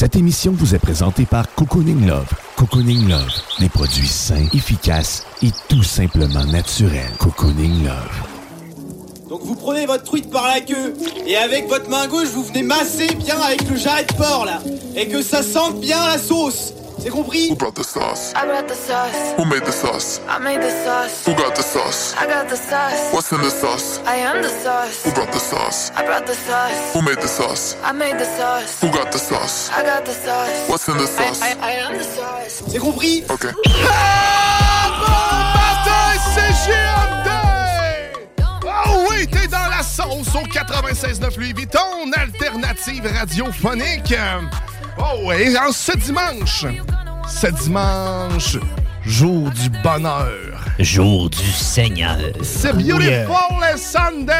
Cette émission vous est présentée par Cocooning Love. Cocooning Love, des produits sains, efficaces et tout simplement naturels. Cocooning Love. Donc vous prenez votre truite par la queue et avec votre main gauche vous venez masser bien avec le jarret de porc là et que ça sente bien la sauce. C'est compris? Who brought the sauce? I brought the sauce. Who made the sauce? I made the sauce. Who got the sauce? I got the sauce. What's in the sauce? I am the sauce. Who brought the sauce? I brought the sauce. Who made the sauce? I made the sauce. Who got the sauce? I got the sauce. What's in the I, sauce? I, I am the sauce. C'est compris? Ok. Oh oui, t'es dans la sauce au 96.9 Louis Vuitton, alternative radiophonique. Oh oui, en ce dimanche, ce dimanche, jour du bonheur. Jour du Seigneur. C'est Beautiful Sunday!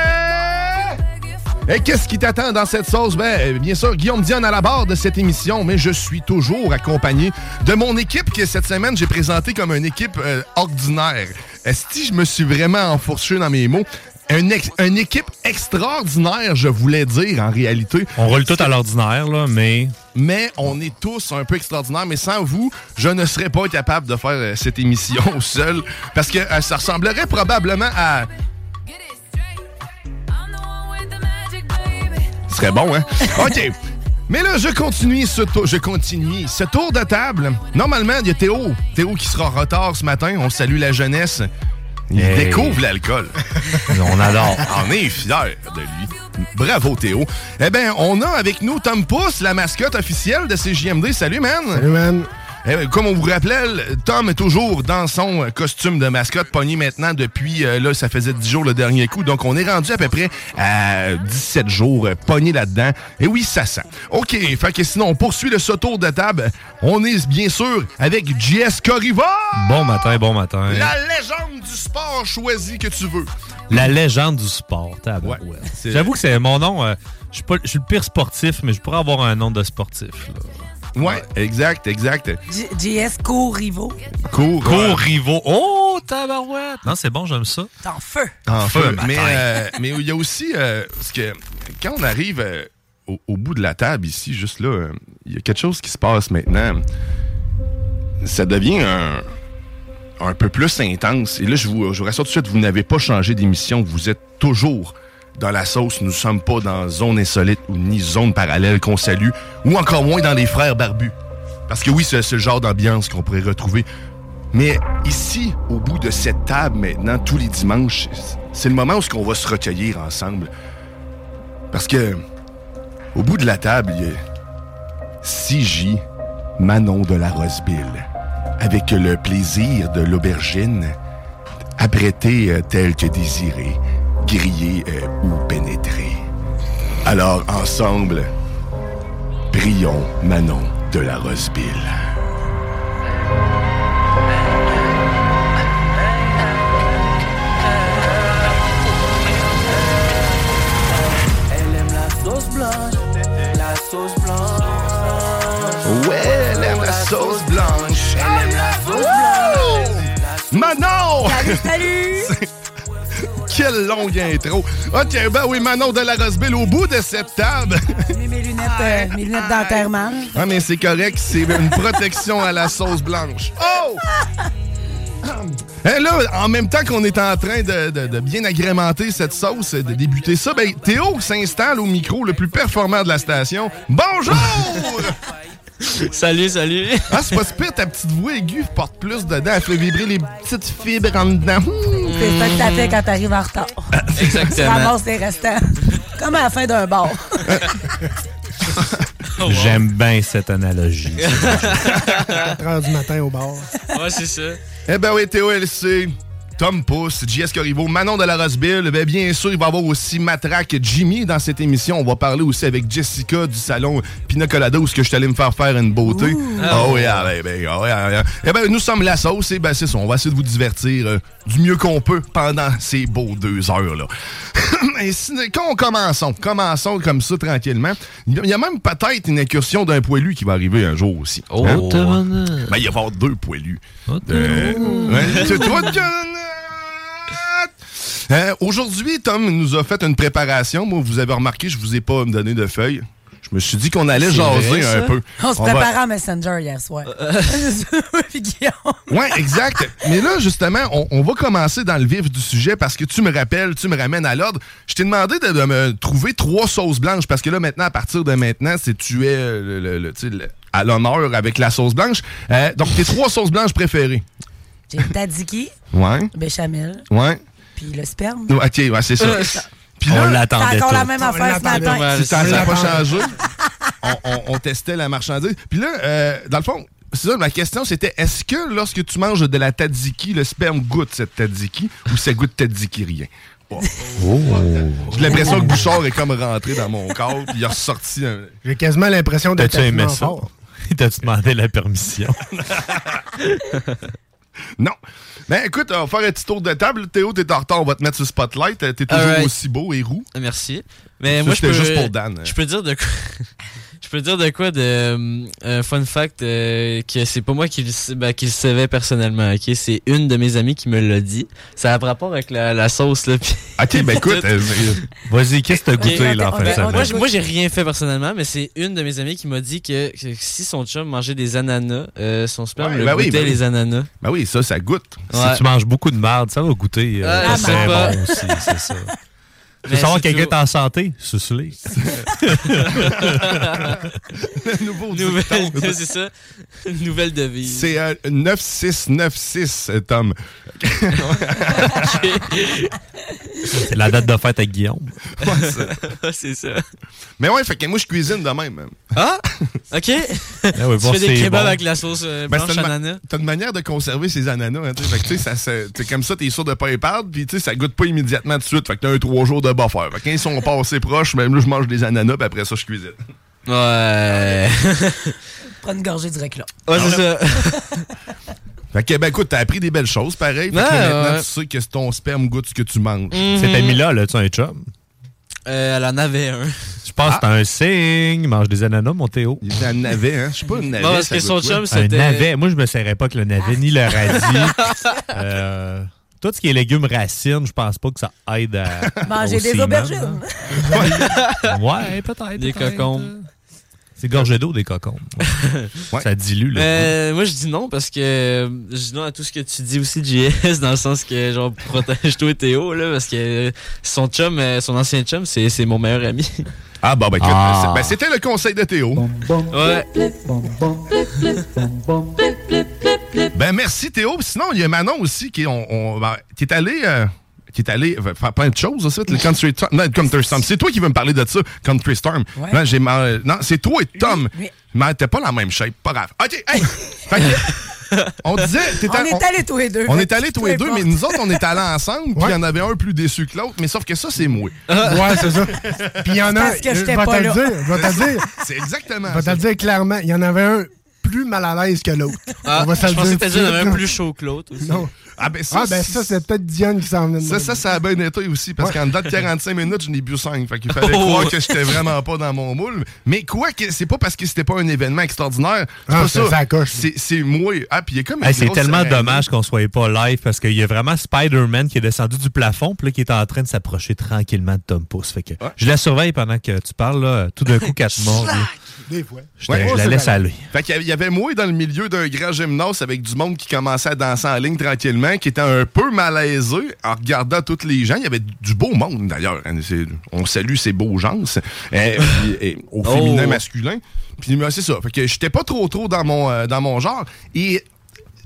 Et qu'est-ce qui t'attend dans cette sauce? Ben, bien sûr, Guillaume Diane à la barre de cette émission, mais je suis toujours accompagné de mon équipe que cette semaine j'ai présenté comme une équipe euh, ordinaire. Est-ce que je me suis vraiment enfourché dans mes mots? Une, ex- une équipe extraordinaire, je voulais dire en réalité. On roule tout à l'ordinaire, là, mais. Mais on est tous un peu extraordinaires. Mais sans vous, je ne serais pas capable de faire euh, cette émission seul. Parce que euh, ça ressemblerait probablement à. Ce serait bon, hein? OK. Mais là, je continue ce tour. Je continue. Ce tour de table. Normalement, il y a Théo. Théo qui sera en retard ce matin. On salue la jeunesse. Il Hey. découvre l'alcool. On adore. On est fiers de lui. Bravo, Théo. Eh bien, on a avec nous Tom Pousse, la mascotte officielle de CJMD. Salut, man. Salut, man. Eh ben, comme on vous rappelait, Tom est toujours dans son euh, costume de mascotte, pogné maintenant depuis, euh, là, ça faisait 10 jours le dernier coup. Donc, on est rendu à peu près à 17 jours euh, pogné là-dedans. Et oui, ça sent. OK, fait que sinon, on poursuit le tour de table. On est bien sûr avec JS Corriva, Bon matin, bon matin. la légende du sport choisi que tu veux. La légende du sport. Ouais, J'avoue que c'est mon nom. euh, je suis pas- je suis le pire sportif, mais je pourrais avoir un nom de sportif. là. Ouais, exact, exact. JS. Cours rivaux. Oh, tabarouette! Non, c'est bon, j'aime ça. T'es en feu. En feu. Mais euh, mais il y a aussi euh, parce que quand on arrive euh, au, au bout de la table ici, juste là, euh, il y a quelque chose qui se passe maintenant. Ça devient un, un peu plus intense. Et là, je vous, je vous rassure tout de suite, vous n'avez pas changé d'émission. Vous êtes toujours dans la sauce. Nous ne sommes pas dans zone insolite ou ni zone parallèle qu'on salue, ou encore moins dans les frères barbus. Parce que oui, c'est le genre d'ambiance qu'on pourrait retrouver. Mais ici, au bout de cette table maintenant, tous les dimanches, c'est le moment où on va se recueillir ensemble. Parce que, au bout de la table, il y a 6J, Manon de la Roseville, avec le plaisir de l'aubergine, apprêté euh, tel que désiré, grillé euh, ou pénétré. Alors, ensemble, prions Manon de la Roseville. Elle aime la sauce blanche, la sauce blanche. Ouais, elle aime la sauce blanche. Elle aime la sauce blanche. Manon! Salut, salut! Quelle longue intro. OK, ben oui, Manon de la Roseville, au bout de cette table. J'ai mis mes lunettes, euh, mes lunettes d'enterrement. ah, mais c'est correct, c'est une protection à la sauce blanche. Oh! Hein, là, en même temps qu'on est en train de, de- de bien agrémenter cette sauce, de débuter ça, ben, Théo s'installe au micro le plus performant de la station. Bonjour! salut, salut! Ah, c'est pas super, ta petite voix aiguë porte plus dedans, elle fait vibrer les petites fibres en dedans. Hmm. C'est ça que t'as fait quand t'arrives en retard. Tu Exactement. ramasses les restants. Comme à la fin d'un bar. J'aime bien cette analogie. 4 heures du matin au bar. Ouais, c'est ça. Eh ben oui, Théo LC, Tom Pousse, JS Corriveau, Manon de la Roseville. Ben bien sûr, il va y avoir aussi Matraque Jimmy dans cette émission. On va parler aussi avec Jessica du salon Pina Colada où ce que je suis allé me faire faire une beauté. Ah oui, ah, ben, ben, ah oui, ah, ah. Eh ben nous sommes la sauce et ben c'est ça. On va essayer de vous divertir euh, du mieux qu'on peut pendant ces beaux deux heures là. Et si- quand on commençons, commençons comme ça tranquillement. Il y a même peut-être une incursion d'un poilu qui va arriver un jour aussi. Oh, Hein? Ben, il va y avoir deux poilus. Euh, ouais, c'est toi, euh, Aujourd'hui, Tom nous a fait une préparation. Moi, vous avez remarqué, je vous ai pas donné de feuilles. Je me suis dit qu'on allait jaser vrai, un peu. On se va- préparait en Messenger hier soir. Guillaume. Ouais, exact. Mais là, justement, on, on va commencer dans le vif du sujet parce que tu me rappelles, tu me ramènes à l'ordre. Je t'ai demandé de, de me trouver trois sauces blanches parce que là, maintenant, à partir de maintenant, c'est tu es euh, le- le- le- tu sais, le- à l'honneur avec la sauce blanche. Euh, donc, tes trois sauces blanches préférées. J'ai le tzatziki, Ouais. béchamel, Ouais. Puis le sperme. Ok, ouais, c'est ça. Euh, Puis On là, l'attendait encore la même On affaire ce matin. Si ça n'a pas changé, on, on- on testait la marchandise. Puis là, euh, dans le fond, c'est ça, ma question c'était est-ce que lorsque tu manges de la tzatziki, le sperme goûte cette tzatziki ou ça goûte tzatziki rien? Oh. J'ai l'impression que Bouchard est comme rentré dans mon corps puis il a ressorti un... J'ai quasiment l'impression d'être T'as-tu aimé ça? T'as-tu demandé la permission? Non. Ben écoute, on va faire un petit tour de table. Théo, t'es en retard, on va te mettre sur Spotlight. T'es toujours aussi beau et roux. Merci. Mais Ça, moi, je c'était peux, juste pour Dan. Je peux dire de quoi. Je peux dire de quoi de euh, un fun fact euh, que c'est pas moi qui le, sais- ben, qui le savais personnellement, ok? C'est une de mes amies qui me l'a dit. Ça a rapport avec la, la sauce, là. Puis, Ok, ben écoute, euh, Vas-y, qu'est-ce que t'as goûté là en fin de semaine? moi, j'ai rien fait personnellement, mais c'est une de mes amies qui m'a dit que, que si son chum mangeait des ananas, euh, son sperme Ouais, le ben oui, goûtait ben les ananas. ben oui, ça, ça goûte. Si tu manges beaucoup de merde, ça va goûter. euh, Ah, pas. bon aussi, c'est ça. Tu veux savoir quelqu'un est en santé? Suce-les. Nouveau Nouvelle, c'est ça. Une nouvelle devise. C'est euh, 9696, euh, Tom. C'est la date de fête avec Guillaume. Ouais, c'est ça. Mais ouais, fait que moi, je cuisine de même. hein. Ah! Ok. tu Ah oui, bon, fais des kebabs bon. avec la sauce euh, Ben, blanche ananas. T'as une manière de conserver ces ananas. Hein, tu sais. fait que, tu sais, ça, t'sais, comme ça, t'es sûr de pas les perdre. Puis tu sais, ça goûte pas immédiatement tout de suite. Fait que t'as un trois jours de buffer. Fait que quand ils sont pas assez proches, même là, je mange des ananas. Puis après ça, je cuisine. Ouais. Prends une gorgée du reclat. Ouais, c'est ça. Fait que, ben écoute, t'as appris des belles choses, pareil. Fait que là, maintenant, ouais. tu sais que ton sperme goûte ce que tu manges. Cette amie-là, là, tu as un chum? Euh, elle en avait un. Je pense que c'est un signe. Mange des ananas, mon Théo. Il était un navet, hein? Je sais pas, un navet. Non, parce ça que son goûte quoi? chum, Un c'était. navet. Moi, je me serrais pas que le navet ni le radis. Euh, tout ce qui est légumes racines, je pense pas que ça aide à. Manger au des aubergines. hein. Ouais, peut-être. Des peut-être. cocombes. C'est gorgé d'eau, des cocombes. Ouais. Ça dilue, le Mais moi, je dis non parce que euh, je dis non à tout ce que tu dis aussi, JS, dans le sens que, genre, protège-toi, Théo, là, parce que son chum, euh, son ancien chum, c'est c'est mon meilleur ami. Ah, bon, ben écoute, Ah. ben, c'était le conseil de Théo. Ouais. Ben merci Théo. Sinon, il y a Manon aussi qui, on, on- ben, qui est allé. euh, qui est allé faire plein de choses, ça, le Country Storm. Non, Country Storm. C'est toi qui veux me parler de ça, Country Storm. Ouais. Non, j'ai mal- non, c'est toi et Tom. Oui. Mais t'es pas la même shape. Pas grave. OK, hey! Fait que, on disait. On est allés tous les deux. on est allés tous les deux, mais nous autres, on est allés ensemble, puis il y en avait un plus déçu que l'autre, mais sauf que ça, c'est moi. Ouais, c'est ça. Puis il y en a un. parce que je pas te là. dire. Je vais te le dire. C'est exactement Je vais te dire clairement. Il y en avait un plus mal à l'aise que l'autre. Ah, On va se je le pensais dire que suite, un plus chaud que l'autre aussi. Non. Ah, ben ça, Ah, ben ça, c'est peut-être Diane qui s'en venait de Ça, ça, ça a bien été aussi, parce Ouais. qu'en dedans de 45 minutes, je n'ai bu 5. Fait qu'il fallait Oh. croire que j'étais vraiment pas dans mon moule. Mais quoi que, c'est pas parce que c'était pas un événement extraordinaire. C'est Ah, ça. ça coche. C'est, c'est moi. Ah, puis il y a comme une Hey, c'est tellement dommage qu'on soit pas live parce qu'il y a vraiment Spider-Man qui est descendu du plafond puis là, qui est en train de s'approcher tranquillement de Tom Pouce. Fait que je la surveille pendant que tu parles. Là. Tout d'un coup, quatre morts. Des fois. Je, te- je la laisse aller. Fait qu'il y avait- il y avait moi dans le milieu d'un grand gymnase avec du monde qui commençait à danser en ligne tranquillement, qui était un peu malaisé en regardant tous les gens. Il y avait du beau monde d'ailleurs. On salue ces beaux gens. euh, au Oh. féminin, masculin. Puis ben, c'est ça. Fait que j'étais pas trop trop dans mon, euh, dans mon genre. Et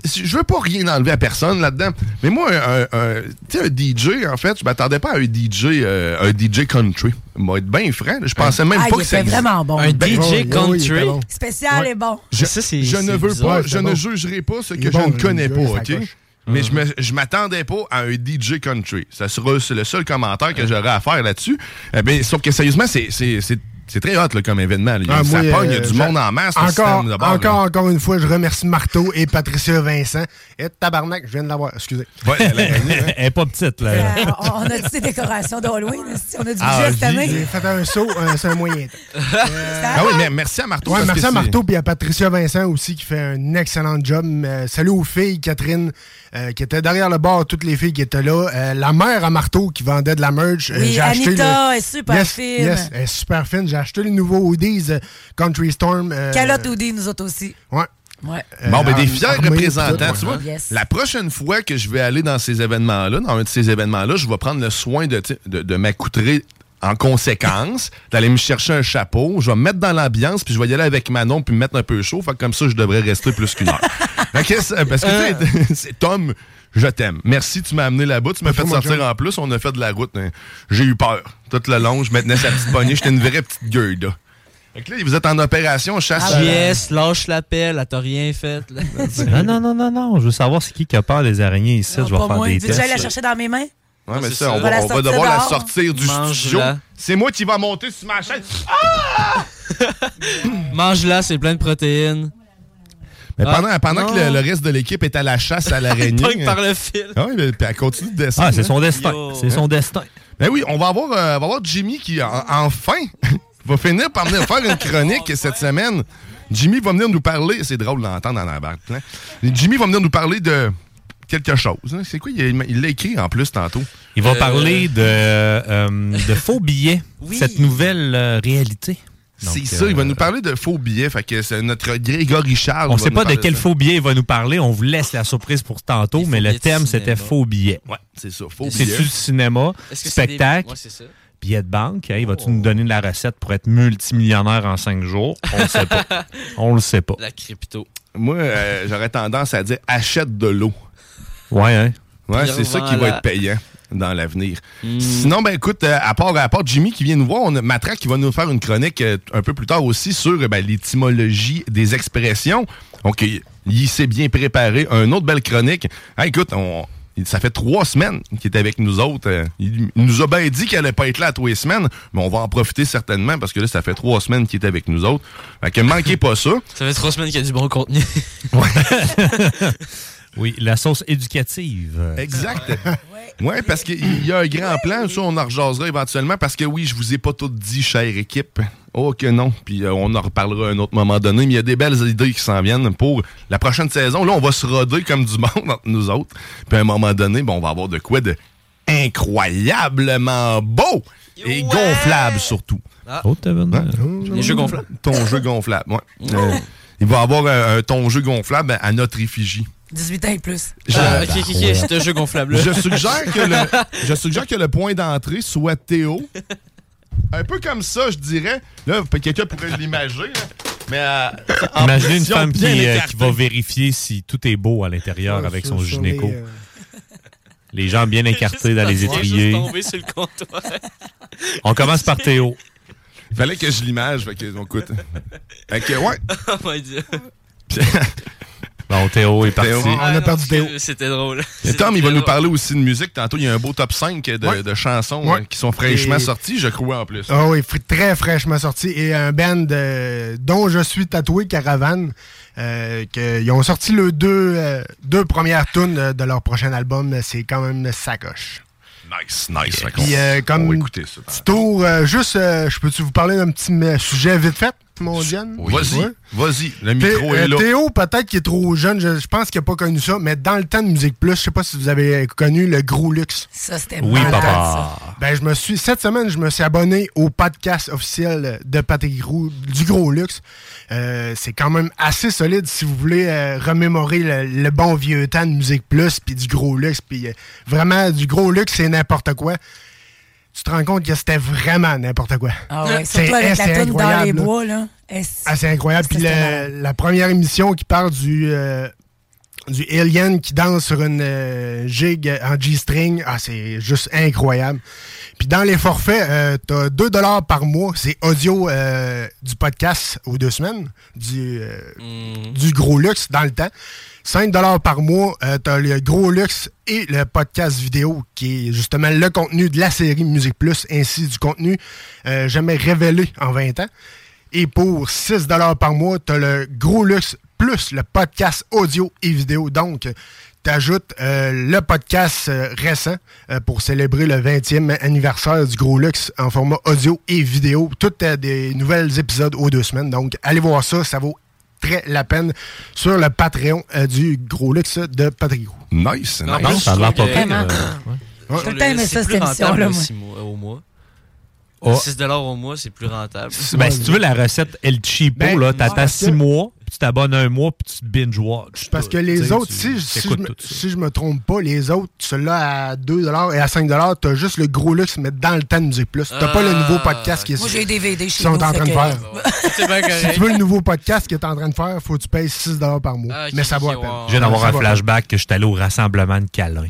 je veux pas rien enlever à personne là-dedans. Mais moi, un, un- tu sais, un DJ, en fait, je m'attendais pas à un DJ, euh, un DJ country. Moi, être bien franc, je pensais même Ah, pas il que ça était existait. vraiment bon. Un Ben, DJ oui, country? bon. Spécial Ouais. et bon. Je, Ça, c'est- je ne veux bizarre. pas, je bon. ne jugerai pas ce que je ne connais pas, OK? Mais je me- je m'attendais pas à un DJ country. Ça sera c'est le seul commentaire que j'aurais à faire là-dessus. Eh ben, sauf que sérieusement, c'est c'est- très hot là, comme événement. là. Il y a- Ah, ça moi, pogne, il y a euh, du monde en masse. Encore, système de bord, encore, là. encore une fois, je remercie Marteau et Patricia Vincent. Et tabarnak, je viens de l'avoir. Excusez. Ouais, elle hein. Elle est pas petite, là. Euh, on a dit des décorations d'Halloween. On a du Ah, budget cette j'ai- année? J'ai fait un saut, euh, c'est un moyen temps. Ah oui, mais merci à Marteau. Ouais, merci à Marteau et à Patricia Vincent aussi qui fait un excellent job. Euh, salut aux filles, Catherine, euh, qui était derrière le bar, toutes les filles qui étaient là. Euh, la mère à Marteau qui vendait de la merch. Euh, Oui, j'ai acheté Anita le- est super Yes, fine. Yes, elle est super fine. J'ai acheté les nouveaux hoodies euh, Country Storm. euh, Calotte Audi, nous autres aussi. Ouais. Ouais. Bon, ben des fiers représentants, tout, tu vois. Yes. La prochaine fois que je vais aller dans ces événements-là, dans un de ces événements-là, je vais prendre le soin de, de, de m'accoutrer en conséquence, d'aller me chercher un chapeau, je vais me mettre dans l'ambiance, puis je vais y aller avec Manon, puis me mettre un peu chaud, fait que comme ça, je devrais rester plus qu'une heure. Fait que c'est- parce que, tu sais, c'est Tom, je t'aime. Merci, tu m'as amené là-bas, tu m'as fait sortir en plus, on a fait de la route. hein. J'ai eu peur. Tout le long, je me tenais sa petite poignée, j'étais une vraie petite gueule, là. Fait que là, vous êtes en opération chasse. à- JS, lâche l'appel, elle t'a rien fait. là. Non, non, non, non, non. Je veux savoir c'est qui qui a peur des araignées ici. je vais faire moi. des Veux-tu j'aille la chercher dans mes mains? Ouais, mais c'est ça, ça. on va, on devoir la sortir du studio. C'est moi qui va monter sur ma chaîne. Mange-la, c'est plein de protéines. Mais Ah, pendant pendant que le, reste de l'équipe est à la chasse à l'araignée. Par le fil. Ah oui, mais puis elle continue de descendre. Ah, c'est son destin. C'est son destin. Ben oui, on va avoir, euh, on va avoir Jimmy qui, en- enfin, va finir par venir faire une chronique cette semaine. Jimmy va venir nous parler, c'est drôle d'entendre dans la barre. hein. Jimmy va venir nous parler de quelque chose. hein. C'est quoi? Il l'a écrit en plus tantôt. Il va Euh. parler de, euh, de faux billets, Oui. cette nouvelle euh, réalité. C'est ça, il va euh, nous parler de faux billets. Fait que c'est notre Grégory Charles. On ne sait pas de quel ça. faux billet il va nous parler. On vous laisse la surprise pour tantôt, mais le thème, c'était faux billets. Ouais, c'est ça, faux C'est-tu billets. du cinéma, des- spectacle, Ouais, c'est ça. billet de banque? Hein, Vas-tu nous donner de la recette pour être multimillionnaire en cinq jours? On le sait pas. On le sait pas. La crypto. Moi, euh, j'aurais tendance à dire achète de l'eau. Ouais, hein? Ouais, c'est ça qui va être payant dans l'avenir. Hmm. Sinon, ben écoute, euh, à part, à part Jimmy qui vient nous voir, on a Matraque qui va nous faire une chronique euh, un peu plus tard aussi sur euh, ben, l'étymologie des expressions. Donc, il, il s'est bien préparé. Un autre belle chronique. Ah, écoute, on, ça fait trois semaines qu'il est avec nous autres. Il, nous a bien dit qu'il allait pas être là à tous les semaines, mais on va en profiter certainement parce que là, ça fait trois semaines qu'il est avec nous autres. Fait que manquez pas ça. Ça fait trois semaines qu'il y a du bon contenu. Oui, la sauce éducative. Exact. Ouais, parce qu'il y a un grand plan, ça, on en rejasera éventuellement, parce que oui, je vous ai pas tout dit, chère équipe. Oh que non. Puis euh, on en reparlera à un autre moment donné, mais il y a des belles idées qui s'en viennent pour la prochaine saison. Là, on va se roder comme du monde entre nous autres. Puis à un moment donné, bon, on va avoir de quoi de incroyablement beau et gonflable surtout. Oh, t'as vu, Hein? Les jeux gonflables. Ton jeu gonflable, ouais. Euh, il va avoir un, un ton jeu gonflable à notre effigie. 18 ans et plus. Ah, ok, ok, ok, c'est un jeu gonflable. Je suggère que le, je suggère que le point d'entrée soit Théo. Un peu comme ça, je dirais. Là, quelqu'un pourrait l'imager. là. Mais euh, en Imaginez une femme qui, euh, qui va vérifier si tout est beau à l'intérieur Ouais, avec son gynéco. les, euh, Les jambes bien écartées dans les étriers. tomber sur le comptoir. On commence par Théo. Il fallait que je l'image. Fait que, écoute. Fait que, ouais. Oh my dieu. Bon, Théo est parti. Théo. On a perdu Théo. C'était drôle. Et Tom, il va nous parler aussi de musique. Tantôt, il y a un beau top 5 de, Ouais. de chansons Ouais. euh, qui sont fraîchement Et- sorties, je crois, en plus. Ah oui, fr- très fraîchement sorti. Et un band euh, dont je suis tatoué, Caravane, euh, que- ils ont sorti les deux, euh, deux premières tunes de, de leur prochain album. C'est quand même sacoche. Nice, nice. Puis euh, on comme va écouter ça. petit tour, euh, juste, euh, je peux-tu vous parler d'un petit sujet vite fait? Mondiale. Vas-y, Ouais. vas-y, le micro euh, est là. Théo, peut-être qu'il est trop jeune, je, je pense qu'il n'a pas connu ça, mais dans le temps de Musique Plus, je sais pas si vous avez connu le Gros Luxe. Ça, c'était Oui, malade, papa. ça. Ben, je me suis, cette semaine, je me suis abonné au podcast officiel de Patrick Roux, du Gros Luxe. Euh, c'est quand même assez solide si vous voulez euh, remémorer le, le bon vieux temps de Musique Plus, puis du Gros Luxe, puis euh, vraiment, du Gros Luxe, c'est n'importe quoi. Tu te rends compte que c'était vraiment n'importe quoi. Ah ouais, C'est- surtout avec la toune dans incroyable, les là. bois, là. C'est- Ah, c'est incroyable. Puis la première émission qui parle du, euh, du alien qui danse sur une euh, jig en G-string, ah, c'est juste incroyable. Puis dans les forfaits, euh, t'as 2 par mois. C'est audio euh, du podcast aux deux semaines, du, euh, du gros luxe dans le temps. 5 par mois, euh, t'as le gros luxe et le podcast vidéo qui est justement le contenu de la série Musique Plus, ainsi du contenu jamais révélé en 20 ans. Et pour 6 par mois, tu as le gros luxe plus le podcast audio et vidéo. Donc, tu ajoutes le podcast euh, récent euh, pour célébrer le 20e anniversaire du gros luxe en format audio et vidéo. Toutes euh, des nouvelles épisodes aux deux semaines. Donc, allez voir ça, ça vaut très la peine sur le Patreon euh, du gros luxe de Patrick Roux. Nice, nice. plus, ça a l'air pas euh, J'ai tout le temps aimé C'est ça, cette émission-là, moi. au mois. Oh. 6 au mois, c'est plus rentable. Ben, si tu veux la recette El Cheapo, Ben, là, t'attends parce six que- mois, puis tu t'abonnes un mois, puis tu binge-watch. Parce que les autres, tu- si, si je me, si je me trompe pas, les autres, ceux-là à 2 et à 5 tu as juste le gros luxe, mais dans le temps de Musique Plus. Tu pas le nouveau podcast qui est Moi, j'ai des DVD chez sont nous. en train de faire. C'est bien correct. Si tu veux le nouveau podcast qui est en train de faire, faut que tu payes 6 par mois. Ah, mais ça vaut la peine. Je viens d'avoir un flashback que j'étais allé au rassemblement de câlins.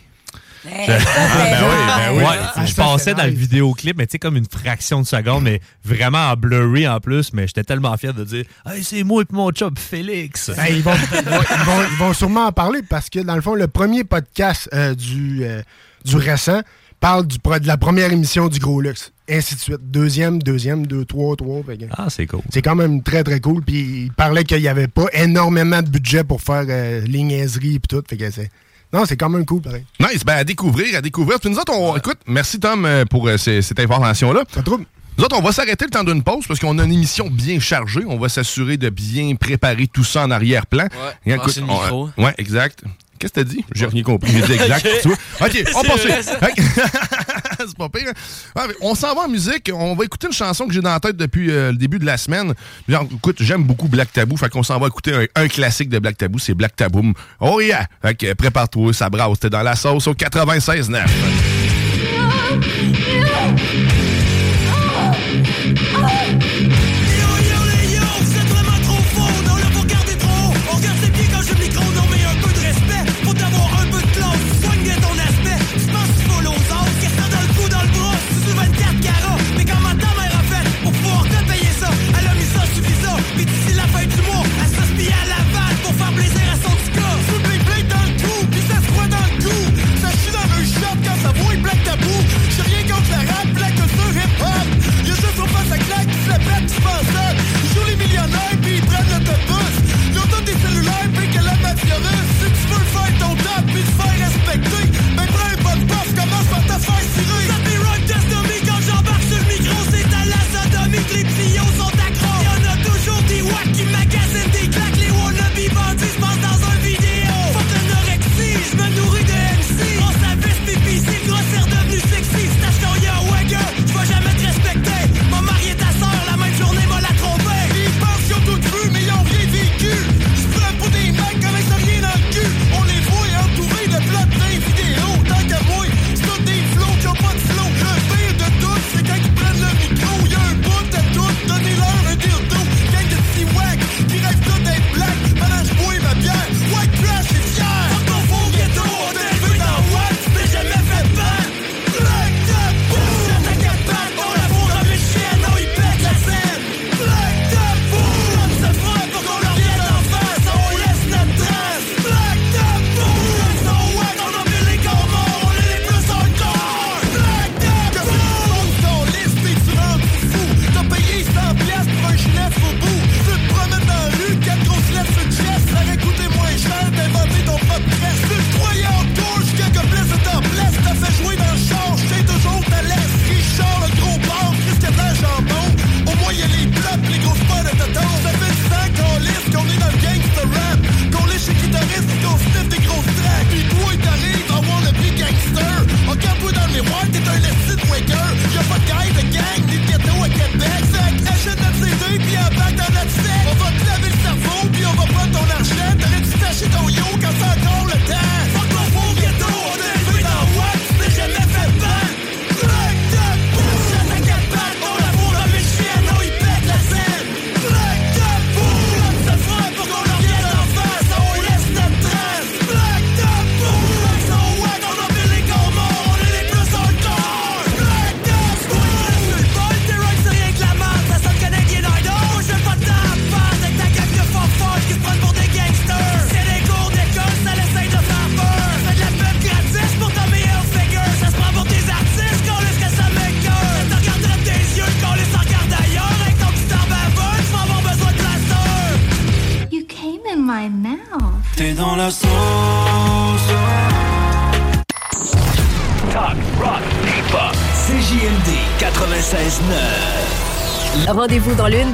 Hey, Je- ça, c'est ben oui, ben oui. Ah, je passais c'est dans le vidéoclip, mais tu sais, comme une fraction de seconde, mais vraiment en blurry en plus. Mais j'étais tellement fier de dire Hey, c'est moi et mon chum Félix. Ben, ils, vont, ils, vont, ils vont- ils vont sûrement en parler parce que, dans le fond, le premier podcast euh, du, euh, du récent parle du, de la première émission du Gros Luxe. Ainsi de suite. Deuxième, deuxième, deux, trois, trois. fait que Ah, c'est cool. C'est quand même très, très cool. Puis il parlait qu'il n'y avait pas énormément de budget pour faire euh, les niaiseries et tout. Fait que c'est... Non, c'est quand même cool, pareil. Nice, ben à découvrir, à découvrir. Puis nous autres, on, écoute, merci Tom euh, pour euh, ces- cette information-là. Pas de trouble. Nous autres, on va s'arrêter le temps d'une pause parce qu'on a une émission bien chargée. On va s'assurer de bien préparer tout ça en arrière-plan. Ouais, Et passer le on- micro. ouais, exact. Qu'est-ce que t'as dit? J'ai rien compris. J'ai dit exact. Ok. tu vois. OK, on. Ok. C'est pas pire. hein? On s'en va en musique. On va écouter une chanson que j'ai dans la tête depuis euh, le début de la semaine. Genre, écoute, j'aime beaucoup Black Tabou. Fait qu'on s'en va écouter un, un classique de Black Tabou. C'est Black Tabou. Oh yeah! Fait que prépare-toi, ça brasse. T'es dans la sauce au 96.9.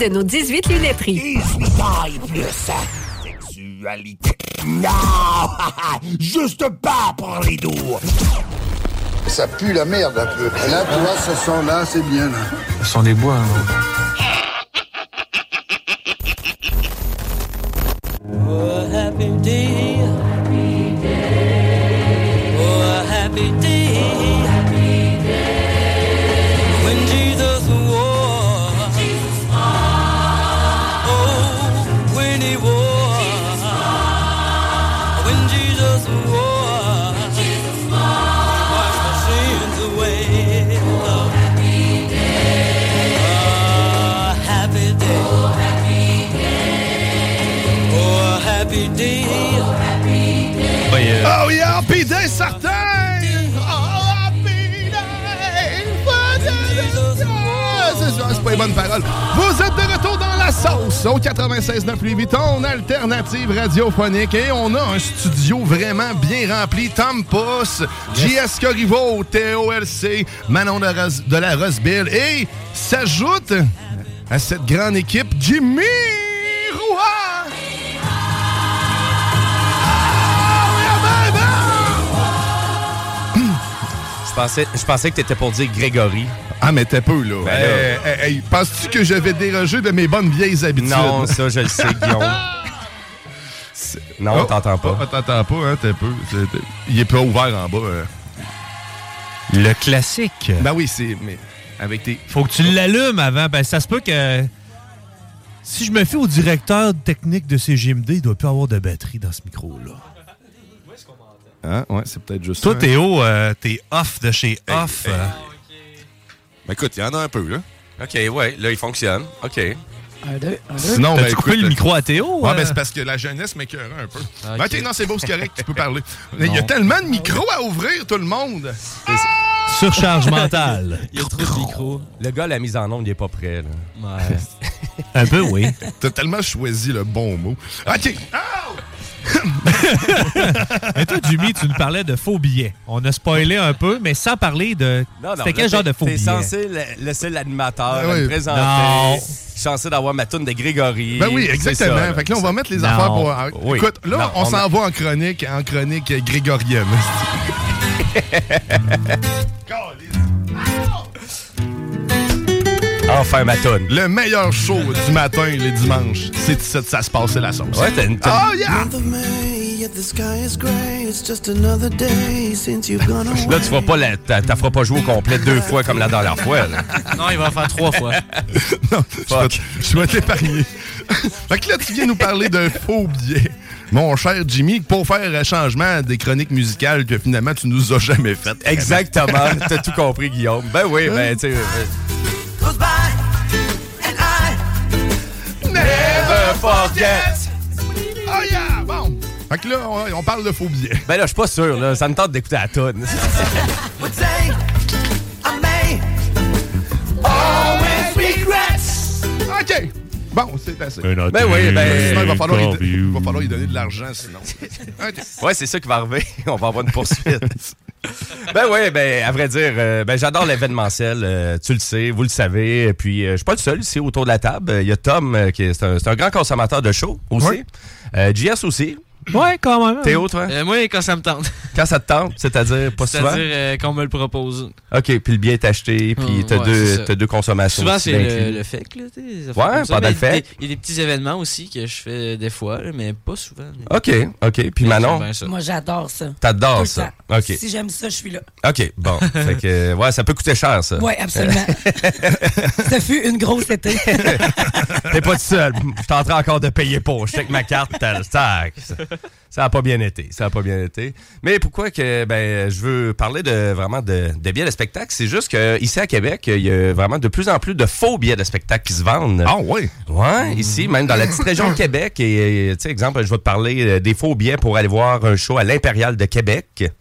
de nos 18 lunetteries. plus sexualité. Non! Juste pas pour les doux. Ça pue la merde un peu. Et là, tu vois, ce son-là, c'est bien. Là. Ce sont des bois. hein. Au 96.9 Louis Vuitton, alternative radiophonique. Et on a un studio vraiment bien rempli. Tom Puss, JS Corriveau, TOLC, Manon de la Roseville. Et s'ajoute à cette grande équipe Jimmy Roy! Je pensais, je pensais que t'étais pour dire Grégory. Ah, mais t'es peu, là. Ben Hey, hey, hey, Penses-tu que je vais déroger de mes bonnes vieilles habitudes? Non, ça, je le sais, Guillaume. Non, on t'entend pas. Oh, t'entends pas, hein, t'es peu. Il est pas ouvert en bas. euh. Le classique. Ben oui, c'est. Mais avec tes. Faut que tu l'allumes avant. Ben, ça se peut que. Si je me fie au directeur technique de CGMD, il doit plus avoir de batterie dans ce micro-là. Hein? Ouais, c'est peut-être juste Toi, ça, hein. Théo, euh, t'es off de chez off. euh. Ben écoute, il y en a un peu, là. OK, ouais, là, il fonctionne. OK. Un, deux, un, deux. Sinon, ben, coupé écoute, le micro à Théo? Ouais, euh? ben c'est parce que la jeunesse m'écœurait un peu. Ah, Ben, ok. ok, non, c'est beau, c'est correct, tu peux parler. Il y a tellement de micros à ouvrir, tout le monde. Surcharge mentale. Il y a trop de micros. Le gars, la mise en onde, il est pas prêt. Là. Ouais. Un peu, oui. T'as tellement choisi le bon mot. OK. Mais toi, Jimmy, tu nous parlais de faux billets. On a spoilé un peu, mais sans parler de. Non, non, C'était quel genre t'es- de faux T'es billets? censé la- laisser l'animateur Ben oui. présenter. Non. Je suis censé d'avoir ma toune de Grégory. Ben oui, exactement. ça, fait que là, on va mettre les Non. affaires pour. ah, Oui. Écoute, là, Non, on, on s'en a- va en chronique, en chronique grégorienne. Enfin, ma toune. Le meilleur show du matin, les dimanches, c'est que ça se passe, c'est la sauce. Ouais, t'as une. t'as- Oh yeah! Là, tu vas pas la, t'as, t'as feras pas jouer au complet deux fois comme la dernière fois. là. Non, il va en faire trois fois. non, je vais, te- je vais t'épargner. fait que là, tu viens nous parler d'un faux billet. Mon cher Jimmy, pour faire un changement des chroniques musicales que finalement tu nous as jamais faites. Exactement. T'as tout compris, Guillaume. Ben oui, ben, tu sais. Goes by, and I Never forget. Oh yeah! Bon! Fait que là, on, on parle de faux billets. Ben là, je suis pas sûr, là. Ça me tente d'écouter la regret. OK! Bon, c'est assez. Ben oui, ben- Sinon, il va falloir, y, il va falloir y donner de l'argent, sinon. Ouais, c'est ça qui va arriver. On va avoir une poursuite. ben oui, ben à vrai dire, euh, ben j'adore l'événementiel. euh, tu le sais, vous le savez. Et puis, euh, je suis pas le seul ici autour de la table. Il y a Tom, qui est, un, grand consommateur de show aussi. JS aussi. Ouais, quand même. Théo, toi? Euh, moi, quand ça me tente. Quand ça te tente, c'est-à-dire pas souvent? C'est-à-dire euh, qu'on me le propose. OK, puis le billet est acheté, puis t'as ouais, deux, ça. t'as deux consommations Souvent, c'est le, le FEC. Là, Ouais, ça. pendant Mais le FEC. des- Il y a des petits événements aussi que je fais des fois, là, mais pas souvent. mais- OK, OK. Puis Manon, ça. Moi, j'adore ça. t'adores le ça. OK. Si j'aime ça, je suis là. OK, bon. fait que, ouais, ça peut coûter cher, ça. Oui, absolument. ça fut une grosse été. T'es pas tout seul. Je suis en train encore de payer pour. Je sais que ma carte, t'as- tac. Ça- Ça a pas bien été. Ça a pas bien été. Mais pourquoi que ben je veux parler de vraiment de, de billets de spectacle, c'est juste que ici à Québec, il y a vraiment de plus en plus de faux billets de spectacle qui se vendent. Ah oui? Ouais, ici, même dans la petite région de Québec. Et, tu sais, exemple, je vais te parler euh, des faux billets pour aller voir un show à l'Impérial de Québec.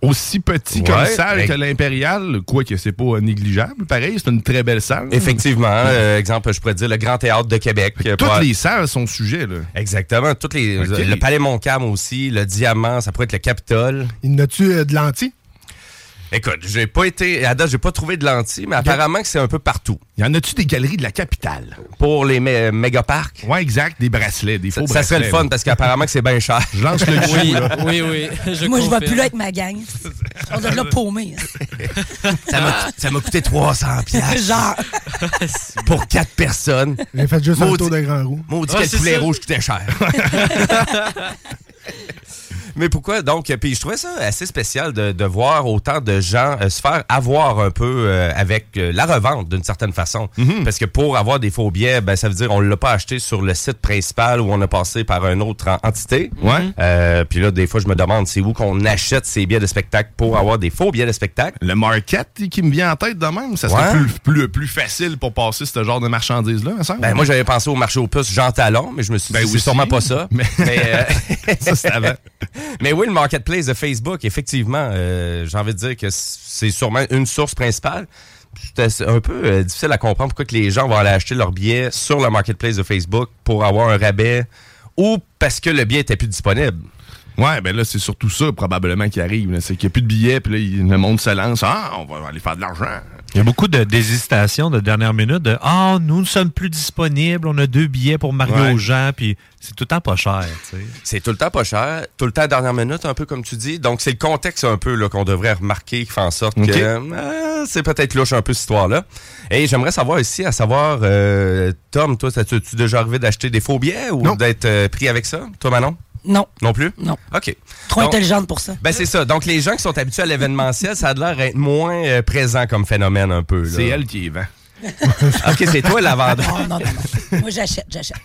Aussi petit Ouais, comme salle mais- que l'Impérial, quoi que c'est pas négligeable. Pareil, c'est une très belle salle. Effectivement. euh, exemple, je pourrais dire le Grand Théâtre de Québec. Toutes pour- les salles sont sujets, là. Exactement. Toutes les. Le Palais Montcalm aussi, le Diamant, ça pourrait être le Capitole. Il n'a-tu euh, de lentilles? Écoute, j'ai pas été. À date, j'ai pas trouvé de lentilles, mais apparemment que c'est un peu partout. Y en a-tu des galeries de la capitale? Pour les mé- méga-parcs? Ouais, exact. Des bracelets, des Ça, faux ça bracelets. serait le fun là. parce qu'apparemment que c'est bien cher. Je lance le Oui, coup, là. oui, oui. Je Moi, je vais plus là avec ma gang. On doit là paumer. Ça m'a- ça m'a coûté 300 piastres. Genre. Pour quatre personnes. J'ai fait juste un tour de grand roue. Maudit Ouais, que le c'est poulet rouge coûtait cher. Mais pourquoi? Donc? Puis je trouvais ça assez spécial de, de voir autant de gens euh, se faire avoir un peu euh, avec euh, la revente d'une certaine façon. Parce que pour avoir des faux billets, ben, ça veut dire on l'a pas acheté sur le site principal où on a passé par une autre en- entité. Ouais. Euh, puis là, des fois, je me demande c'est où qu'on achète ces billets de spectacle pour avoir des faux billets de spectacle? Le market qui me vient en tête de même, ça serait Ouais. plus, plus, plus facile pour passer ce genre de marchandises-là, me semble. Ben, moi, j'avais pensé au marché aux puces Jean Talon, mais je me suis Ben dit, c'est aussi. sûrement pas ça. Mais- euh, Ça, c'est avant. Mais oui, le marketplace de Facebook, effectivement, euh, j'ai envie de dire que c'est sûrement une source principale. C'est un peu euh, difficile à comprendre pourquoi que les gens vont aller acheter leurs billets sur le marketplace de Facebook pour avoir un rabais ou parce que le billet était plus disponible. Ouais, ben là, c'est surtout ça, probablement, qui arrive. C'est qu'il n'y a plus de billets, puis là, le monde se lance. Ah, on va aller faire de l'argent. Il y a beaucoup de désistation de dernière minute. De, ah, nous ne sommes plus disponibles. On a deux billets pour Mario Ouais. Jean. Puis c'est tout le temps pas cher. tu sais. C'est tout le temps pas cher, tout le temps dernière minute, un peu comme tu dis. Donc, c'est le contexte un peu qu'on devrait remarquer qui fait en sorte que euh, c'est peut-être louche un peu cette histoire-là. Et j'aimerais savoir ici, à savoir, euh, Tom, toi, as-tu déjà arrivé d'acheter des faux billets ou d'être euh, pris avec ça? Toi, Manon? Non. Non plus? Non. OK. Trop Donc, intelligente pour ça. Ben, c'est ça. Donc, les gens qui sont habitués à l'événementiel, ça a l'air d'être moins euh, présent comme phénomène un peu. C'est elle qui est vend. OK, c'est toi la vendeur. Non, non, non, non. Moi, j'achète, j'achète.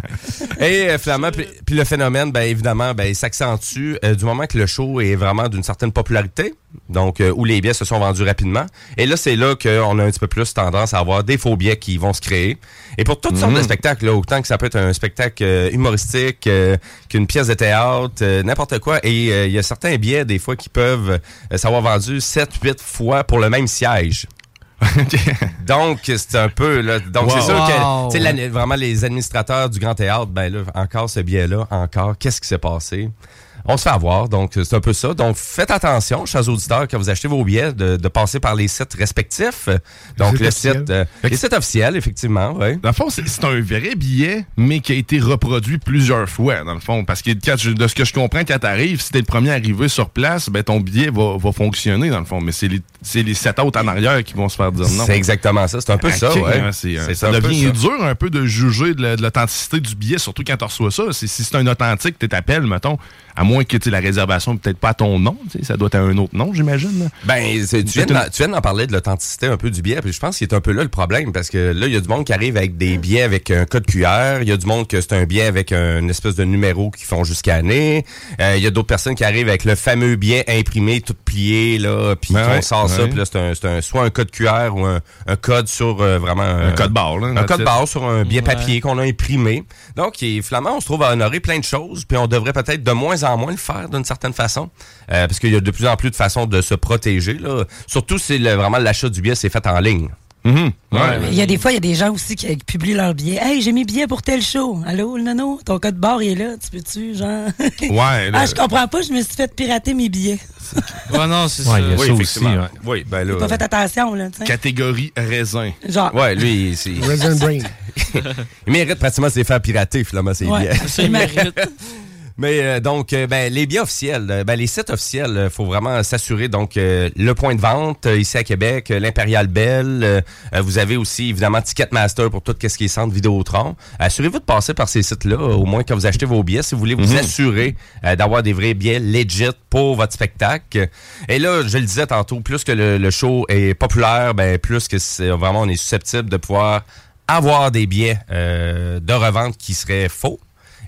Et euh, finalement, puis puis le phénomène, ben évidemment, ben, il s'accentue euh, du moment que le show est vraiment d'une certaine popularité, donc euh, où les billets se sont vendus rapidement. Et là, c'est là qu'on a un petit peu plus tendance à avoir des faux billets qui vont se créer. Et pour toutes sortes de spectacles, là, autant que ça peut être un spectacle euh, humoristique, euh, qu'une pièce de théâtre, euh, n'importe quoi. Et euh, il y a certains billets, des fois, qui peuvent euh, s'avoir vendu 7, 8 fois pour le même siège. Donc, c'est un peu, là. Donc, c'est sûr Wow. que, vraiment, les administrateurs du Grand Théâtre, ben là, encore ce biais-là, encore, qu'est-ce qui s'est passé? On se fait avoir, donc c'est un peu ça. Donc, faites attention, chers auditeurs, quand vous achetez vos billets, de, de passer par les sites respectifs. Donc, le site, euh, les sites officiels, effectivement, oui. Dans le fond, c'est un vrai billet, mais qui a été reproduit plusieurs fois, dans le fond. Parce que quand je- de ce que je comprends, quand t'arrives, si t'es le premier arrivé sur place, ben ton billet va, va fonctionner, dans le fond. Mais c'est les, c'est les sept autres en arrière qui vont se faire dire non. C'est exactement ça. C'est un peu ça, ouais. hein, c'est, euh, ça un peu devient ça. dur un peu de juger de la- de l'authenticité du billet, surtout quand tu reçois ça. Si c'est un authentique, tu t'appelles, mettons, à moins que tu sais, la réservation peut-être pas à ton nom, ça doit être à un autre nom, j'imagine. Ben, tu viens, une- tu viens d'en parler de l'authenticité un peu du billet, puis je pense qu'il est un peu là le problème, parce que là, il y a du monde qui arrive avec des billets avec un code QR, il y a du monde que c'est un billet avec un- une espèce de numéro qui font jusqu'à année, Euh, il y a d'autres personnes qui arrivent avec le fameux billet imprimé, tout plié, là, puis Ben on ouais, sort ça, puis là, c'est un, c'est un- soit un code QR ou un, un code sur euh, vraiment... Un code barre, là, Un code barre sur un billet Ouais. papier qu'on a imprimé. Donc, et finalement, on se trouve à honorer plein de choses, puis on devrait peut-être de moins en moins le faire d'une certaine façon, euh, parce qu'il y a de plus en plus de façons de se protéger. Là. Surtout si le- vraiment l'achat du billet c'est fait en ligne. Mhm. Ouais. Il y a des fois, il y a des gens aussi qui, publient leur billet. Hey, j'ai mis billet pour tel show. Allô, le nono, ton code barre il est là. Tu peux-tu, genre? Ouais, là- ah, je comprends pas, je me suis fait pirater mes billets. Ouais, non, c'est Ouais, ça. il Oui, ça effectivement. aussi. ouais. Oui, ben là. Pas fait attention, là. Catégorie raisin. Genre. Ouais, lui, il- c'est- Resident Brain. il mérite pratiquement de se les faire pirater, finalement, ses Ouais, billets. absolument. Mais euh, donc, euh, ben, les billets officiels, euh, ben, les sites officiels, il faut vraiment s'assurer. Donc, euh, le point de vente ici à Québec, l'Impérial Bell. vous avez aussi, évidemment, Ticketmaster pour tout ce qui est centre Vidéotron. Assurez-vous de passer par ces sites-là, au moins quand vous achetez vos billets, si vous voulez vous Mhm. assurer d'avoir des vrais billets legit pour votre spectacle. Et là, je le disais tantôt, plus que le, le show est populaire, ben, plus que c'est vraiment on est susceptible de pouvoir avoir des billets euh, de revente qui seraient faux.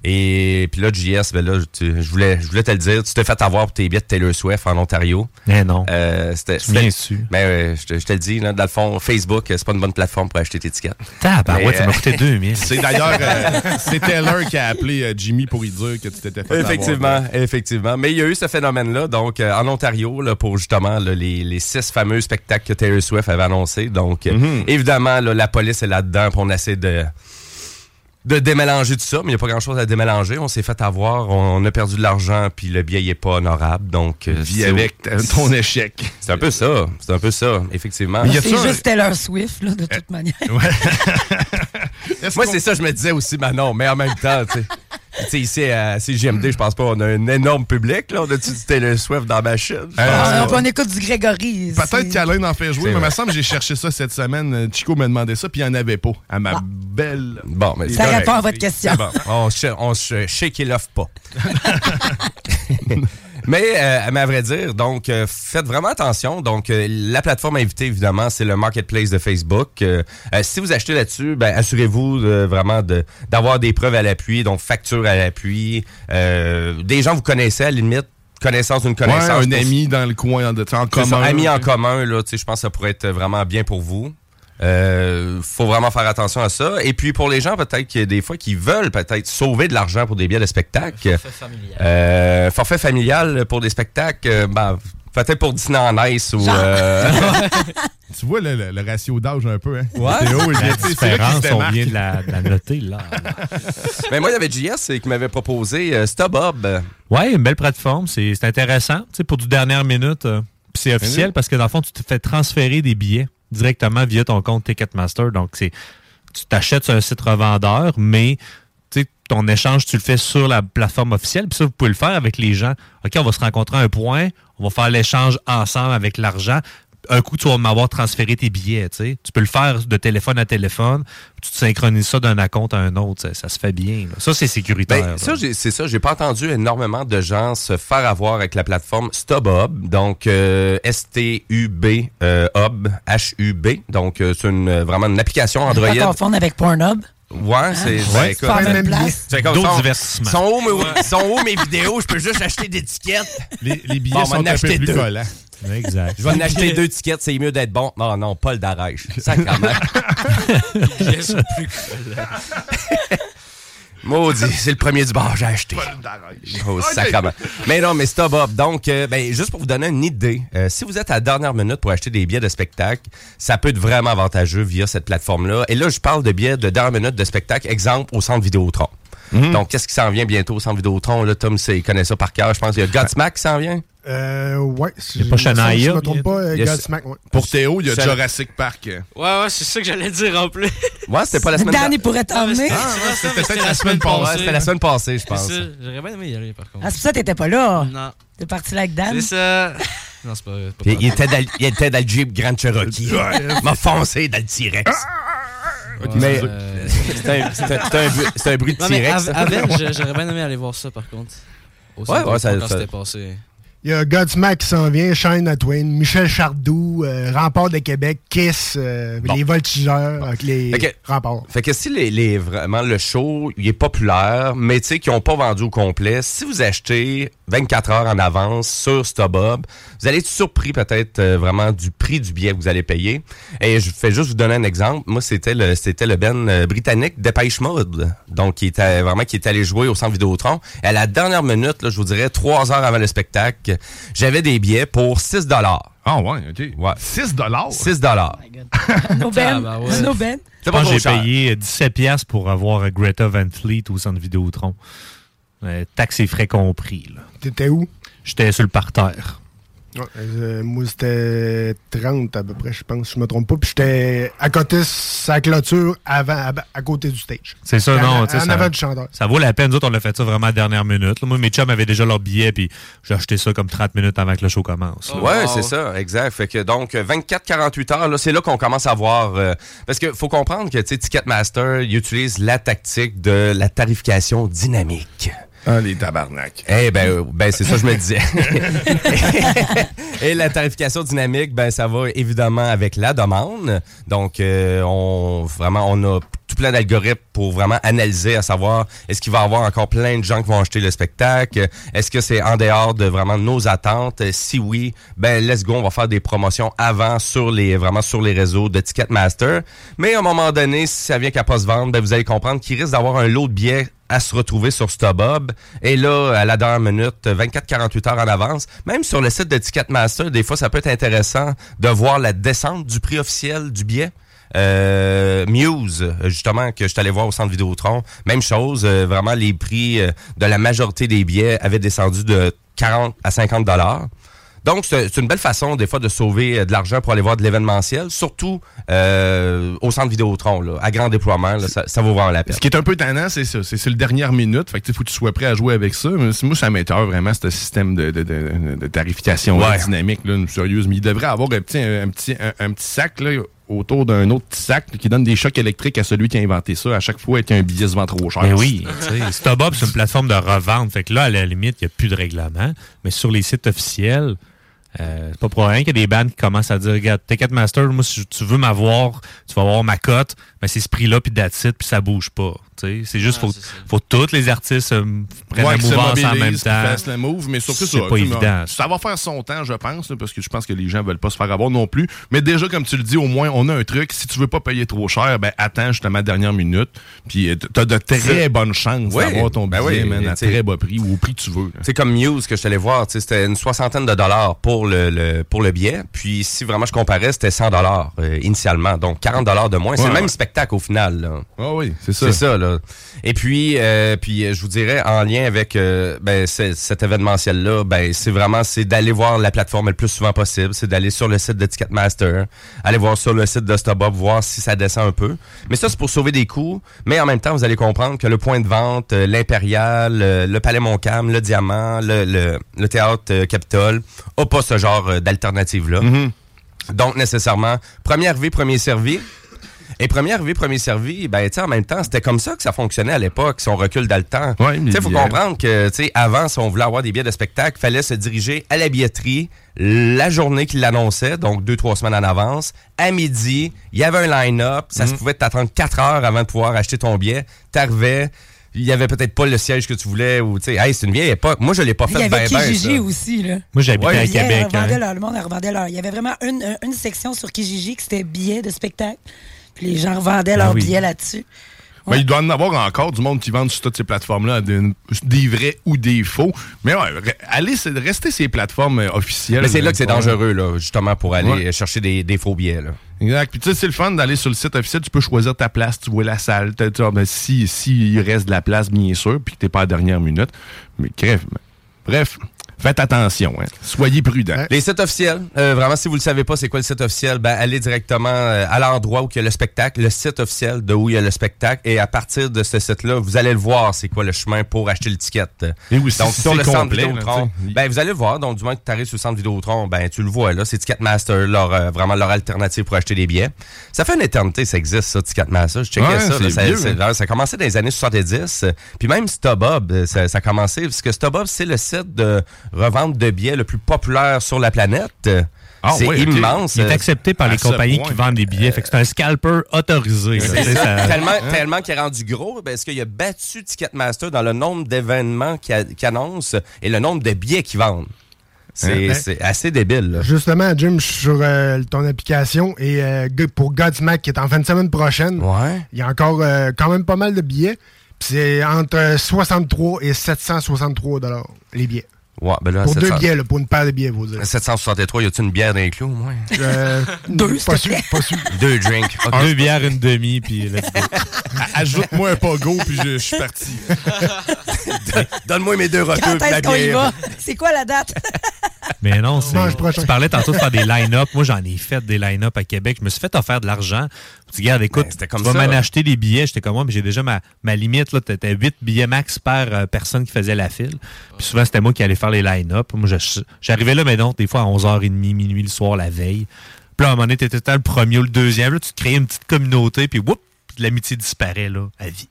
Et puis là, JS, ben là, tu- je voulais, je voulais te le dire, tu t'es fait avoir pour tes billets de Taylor Swift en Ontario. Mais non. Euh, c'était, Tu viens c'était- Ben, euh, je, te, je te le dis, là, dans le fond, Facebook, euh, c'est pas une bonne plateforme pour acheter tes tickets. Tabarouette, Mais, ça m'a euh, coûté 2000. C'est d'ailleurs, euh, c'est Taylor qui a appelé euh, Jimmy pour lui dire que tu t'étais fait Effectivement, avoir. effectivement. Mais il y a eu ce phénomène-là, donc euh, en Ontario, là, pour justement là, les, les six fameux spectacles que Taylor Swift avait annoncés. Donc, euh, Mhm. évidemment, là, la police est là-dedans, on essaie de de démélanger tout ça, mais il n'y a pas grand-chose à démélanger. On s'est fait avoir, on, on a perdu de l'argent, puis le billet n'est pas honorable. Donc, euh, Vis avec ton échec. C'est un peu ça, c'est un peu ça, effectivement. C'est juste Taylor Swift, là, de toute manière. Moi, c'est ça, je me disais aussi, Manon, mais en même temps, tu sais. Tu sais, ici, à CGMD, je pense pas, on a un énorme public, là. On a-tu du Taylor Swift dans ma chaîne? Ah, on écoute du Grégory. Peut-être qu'Alain en fait jouer, mais il me semble que j'ai cherché ça cette semaine. Euh, Chico m'a demandé ça, puis il n'y en avait pas. À ma belle. Bon, mais Ça répond à votre question. Bon. On se, on se shake it off pas. Mais, euh, mais à vrai dire, donc, euh, faites vraiment attention. Donc, euh, la plateforme invitée, évidemment, c'est le marketplace de Facebook. Euh, euh, si vous achetez là-dessus, ben, assurez-vous vraiment de- d'avoir des preuves à l'appui, donc facture à l'appui. Euh, des gens que vous connaissez, à la limite, connaissance d'une Ouais, connaissance. un ami dans le coin, de, en ça, commun. amis en commun, là, tu sais, je pense que ça pourrait être vraiment bien pour vous. Euh, faut vraiment faire attention à ça. Et puis pour les gens peut-être qui des fois qui veulent peut-être sauver de l'argent pour des billets de spectacle. Forfait familial. Euh, forfait familial pour des spectacles, euh, ben, peut-être pour Disney en Ice ou. euh, tu vois le, le- le ratio d'âge un peu, hein? Ouais. Théo, il La différence, on vient de la, de la noter, là. Mais moi, il y avait JS qui m'avait proposé euh, StubHub. Ouais, une belle plateforme. C'est intéressant. Tu sais, pour du dernière minute, euh, puis c'est officiel parce que dans le fond, tu te fais transférer des billets directement via ton compte Ticketmaster. Donc, c'est tu t'achètes sur un site revendeur, mais ton échange, tu le fais sur la plateforme officielle. Puis ça, vous pouvez le faire avec les gens. OK, on va se rencontrer à un point, on va faire l'échange ensemble avec l'argent. Un coup, tu vas m'avoir transféré tes billets. Tu sais. Tu peux le faire de téléphone à téléphone. Tu te synchronises ça d'un compte à un autre. Ça, ça se fait bien. là. Ça, c'est sécuritaire. Ben, ça, j'ai- c'est ça. J'ai pas entendu énormément de gens se faire avoir avec la plateforme StubHub. Donc, euh, S-T-U-B, euh, Hub, H-U-B. Donc, euh, c'est une, euh, vraiment une application Android. Pas confondre avec Pornhub. Ouais, c'est Ah, ben, c'est la même place. C'est comme D'autres sont- divertissements. Sont où, mes, sont où mes vidéos? Je peux juste acheter des tickets. Les, les billets Bon, sont un peu acheter plus deux. collants. Exact. Je vais en acheter deux tickets, c'est mieux d'être bon. Non, non, Paul d'Arèche. Sacrement. Ils sont plus que Maudit, c'est le premier du bar j'ai acheté. Oh, sacrement. Mais non, mais stop up. Donc, euh, ben, juste pour vous donner une idée, euh, si vous êtes à la dernière minute pour acheter des billets de spectacle, ça peut être vraiment avantageux via cette plateforme-là. Et là, je parle de billets de dernière minute de spectacle, exemple, au centre Vidéotron. Donc, qu'est-ce qui s'en vient bientôt au centre Vidéotron? Là, Tom, il connaît ça par cœur. Je pense qu'il y a Godsmack qui s'en vient? Euh, ouais. Si Y a pas Shania, si je me trompe pas, euh, Y a- Godsmack, ouais. Pour Théo, il y a Ça- Jurassic Park. Ouais, ouais, c'est ça que j'allais dire en plus. Ouais, c'était pas la semaine Dan, il dernière. pourrait t'emmener. Ah, c'était mais peut-être la semaine Ouais, passée. c'était la semaine passée, je C'est pense. ça. J'aurais bien aimé y aller, par contre. Ah, c'est pour ça que t'étais pas là. Non. T'es parti là avec Dan? C'est ça. Non, c'est pas, pas il, grave. était dans, il était dans le Jeep Grand Cherokee. m'a foncé dans le T-Rex. Mais Euh, c'est un, bruit- de T-Rex. j'aurais bien aimé aller voir ça, par contre. Au Ouais, ouais, ça- quand ça- c'était passé. Il y a Godsmack qui s'en vient, Shine at Twain, Michel Chardou, euh, Rempart de Québec, Kiss, euh, Bon. les Voltigeurs, avec les Fait que- remparts. Fait que si les, les- vraiment le show il est populaire, mais tu sais qui n'ont pas vendu au complet, si vous achetez 24 heures en avance sur StubHub, vous allez être surpris peut-être euh, vraiment du prix du billet que vous allez payer. Et je fais juste vous donner un exemple. Moi, c'était le c'était le Ben euh, britannique Dépêche Mode, donc qui était vraiment qui est allé jouer au centre Vidéotron. Et à la dernière minute, là, je vous dirais trois heures avant le spectacle, j'avais des billets pour 6 dollars. Ah ouais, OK. Ouais. 6 dollars? 6 dollars. No Ben. Ah, ouais. No Ben. C'est pas que j'ai payé euh, 17$ piastres pour avoir Greta Van Fleet au centre Vidéotron. Euh, taxes et frais compris. T'étais où? J'étais sur le parterre. Ouais, euh, moi, c'était 30 à peu près, je pense, si je me trompe pas. Puis j'étais à côté de sa clôture, avant, à, à côté du stage. C'est ça, En- non. tu sais, En ça, avant du chanteur. ça vaut la peine. Nous autres, on l'a fait ça vraiment à la dernière minute. là. Moi, mes chums avaient déjà leur billet, puis j'ai acheté ça comme 30 minutes avant que le show commence. là. Ouais, c'est ça, exact. Fait que donc 24-48 heures, là, c'est là qu'on commence à voir. euh, parce que faut comprendre que tu sais, Ticketmaster, il utilise la tactique de la tarification dynamique. Ah, les tabarnak. Eh ben, euh, ben c'est ça que je me disais. Et la tarification dynamique, ben ça va évidemment avec la demande. Donc, euh, on vraiment on a plein d'algorithmes pour vraiment analyser, à savoir est-ce qu'il va y avoir encore plein de gens qui vont acheter le spectacle, est-ce que c'est en dehors de vraiment nos attentes? Si oui, ben let's go, on va faire des promotions avant sur les vraiment sur les réseaux de Ticketmaster. Mais à un moment donné, si ça vient qu'à pas se vendre, ben vous allez comprendre qu'il risque d'avoir un lot de billets à se retrouver sur StubHub. Et là, à la dernière minute, 24-48 heures en avance, même sur le site de Ticketmaster, des fois, ça peut être intéressant de voir la descente du prix officiel du billet. Euh, Muse, justement, que je suis allé voir au centre Vidéotron, même chose, euh, vraiment les prix euh, de la majorité des billets avaient descendu de 40 à 50 dollars. Donc, c'est une belle façon, des fois, de sauver de l'argent pour aller voir de l'événementiel, surtout euh, au centre Vidéotron, là, à grand déploiement, là, ça, ça vaut vraiment la peine. Ce qui est un peu tannant, c'est ça. C'est le dernière minute. Fait que, faut que tu sois prêt à jouer avec ça. Mais moi, ça m'éteint vraiment, ce système de, de, de, de tarification là, dynamique, là, sérieuse. Mais il devrait avoir un petit, un, petit, un, un petit sac, là, autour d'un autre petit sac qui donne des chocs électriques à celui qui a inventé ça à chaque fois qu'un billet se vend trop cher. Ben oui, sais, StubHub, c'est une plateforme de revente. Fait que là, à la limite, il n'y a plus de règlement. Mais sur les sites officiels, euh, c'est pas pour rien qu'il y a des bandes qui commencent à dire Regarde, Ticketmaster, moi, si tu veux m'avoir, tu vas avoir ma cote, mais c'est ce prix-là, puis that's it, puis ça bouge pas. C'est juste, faut, faut que tous les artistes euh, prennent Ouais, la mouvance en même temps. fassent le move, mais surtout C'est ça, pas évident. Ça va faire son temps, je pense, là, parce que je pense que les gens veulent pas se faire avoir non plus. Mais déjà, comme tu le dis, au moins, on a un truc. Si tu veux pas payer trop cher, ben attends justement la dernière minute. Puis euh, t'as de très C'est- bonnes chances Oui, d'avoir ton ben billet, oui, man, à très bas prix ou au prix que tu veux. C'est comme Muse que je suis allé voir, tu sais, c'était une soixantaine de dollars pour le, le- pour le billet. Puis si vraiment je comparais, c'était 100 dollars euh, initialement. Donc 40 dollars de moins. c'est Ouais, le même ouais. spectacle au final. Ah oui, c'est ça. C'est ça, là. Et puis, euh, puis euh, je vous dirais, en lien avec euh, ben, ce- cet événementiel-là, ben, c'est vraiment c'est d'aller voir la plateforme le plus souvent possible. C'est d'aller sur le site de Ticketmaster, aller voir sur le site de StubHub, voir si ça descend un peu. Mais ça, c'est pour sauver des coûts. Mais en même temps, vous allez comprendre que le point de vente, l'Impérial, le Palais Montcalm, le Diamant, le, le, le Théâtre Capitole, a pas ce genre d'alternative-là. Donc, nécessairement, premier arrivé, premier servi. Et premier arrivé, premier servi, ben, tu sais, en même temps, c'était comme ça que ça fonctionnait à l'époque, si on recule dans le temps. Ouais, tu sais, faut bien. comprendre que, tu sais, avant, si on voulait avoir des billets de spectacle, fallait se diriger à la billetterie la journée qu'il l'annonçait, donc deux, trois semaines en avance. À midi, il y avait un line-up. Ça se Mhm. pouvait t'attendre quatre heures avant de pouvoir acheter ton billet. T'arrivais, il y avait peut-être pas le siège que tu voulais, ou, tu sais, hey, c'est une vieille époque. Moi, je l'ai pas Il y fait avait ben, Kijiji aussi, là. Moi, j'habitais Ouais. à Québec. hein. leur- le monde revendait leur. Il y avait vraiment une, un- une section sur Kijiji que c'était billets de spectacle. Puis les gens revendaient leurs Ah oui. billets là-dessus. Ben, il doit en avoir encore du monde qui vend sur toutes ces plateformes-là, des, des vrais ou des faux. Mais ouais, allez, c'est de rester ces plateformes euh, officielles. Mais c'est là que c'est dangereux, là, justement, pour aller Ouais. chercher des, des faux billets, là. Exact. Puis tu sais, c'est le fun d'aller sur le site officiel. Tu peux choisir ta place, tu vois la salle. Tu tu- ben, si, si il reste de la place, bien sûr, puis que t'es pas à la dernière minute. Mais bref, bref faites attention. hein. Soyez prudents. Les sites officiels, euh, vraiment, si vous le savez pas, c'est quoi le site officiel, ben, allez directement euh, à l'endroit où il y a le spectacle, le site officiel de où il y a le spectacle, et à partir de ce site-là, vous allez le voir, c'est quoi le chemin pour acheter le ticket. Et aussi, donc, si sur c'est le centre complet, là, Vidéotron, sais. ben, vous allez le voir. Donc, du moment que tu arrives sur le centre Vidéotron, ben, tu le vois, là, c'est Ticketmaster, leur, euh, vraiment leur alternative pour acheter des billets. Ça fait une éternité, ça existe, ça, Ticketmaster. Je checkais Ouais, ça, là, ça, vieux, hein. ça a commencé dans les années 70. euh, Puis même StubHub, euh, ça, ça a commencé, parce que StubHub, c'est le site de revente de billets le plus populaire sur la planète. Ah c'est oui, immense. Il est accepté par À les compagnies point. qui vendent des billets. Fait que c'est un scalper autorisé. ça. ça- Tellement, Hein? tellement qu'il est rendu gros, parce qu'il a battu Ticketmaster dans le nombre d'événements qu'il annonce et le nombre de billets qu'il vendent? C'est Hein? assez débile. là. Justement, Jim, je suis sur euh, ton application et euh, pour Godsmack qui est en fin de semaine prochaine, il y a encore euh, quand même pas mal de billets. C'est entre 63 et 763 dollars les billets. Ouais, ben là, pour 700 deux billets, là, pour une paire de billets, vous dire. 763, y a-tu une bière d'inclus au moins? Euh, Deux, pas sûr, pas sûr. Deux drinks. Deux bières, une demi, puis let's go. Ajoute-moi un pogo, puis je, je suis parti. Donne-moi mes deux Quand puis la est-ce qu'on y bière. va? C'est quoi la date? Mais non, c'est- tu parlais tantôt de faire des line-up. Moi, j'en ai fait des line-up à Québec. Je me suis fait offrir de l'argent. Tu dis, regarde, écoute, Ben, tu comme vas ça. m'en acheter des billets. J'étais comme moi, mais j'ai déjà ma, ma limite. Là, t'étais 8 billets max par euh, personne qui faisait la file. Puis souvent, c'était moi qui allais faire les line-up. Moi, je- j'arrivais là, mais non, des fois à 11h30, minuit le soir, la veille. Puis là, à un moment donné, t'étais le premier ou le deuxième. Là, tu te créais une petite communauté, puis whoop, l'amitié disparaît, là, à vie.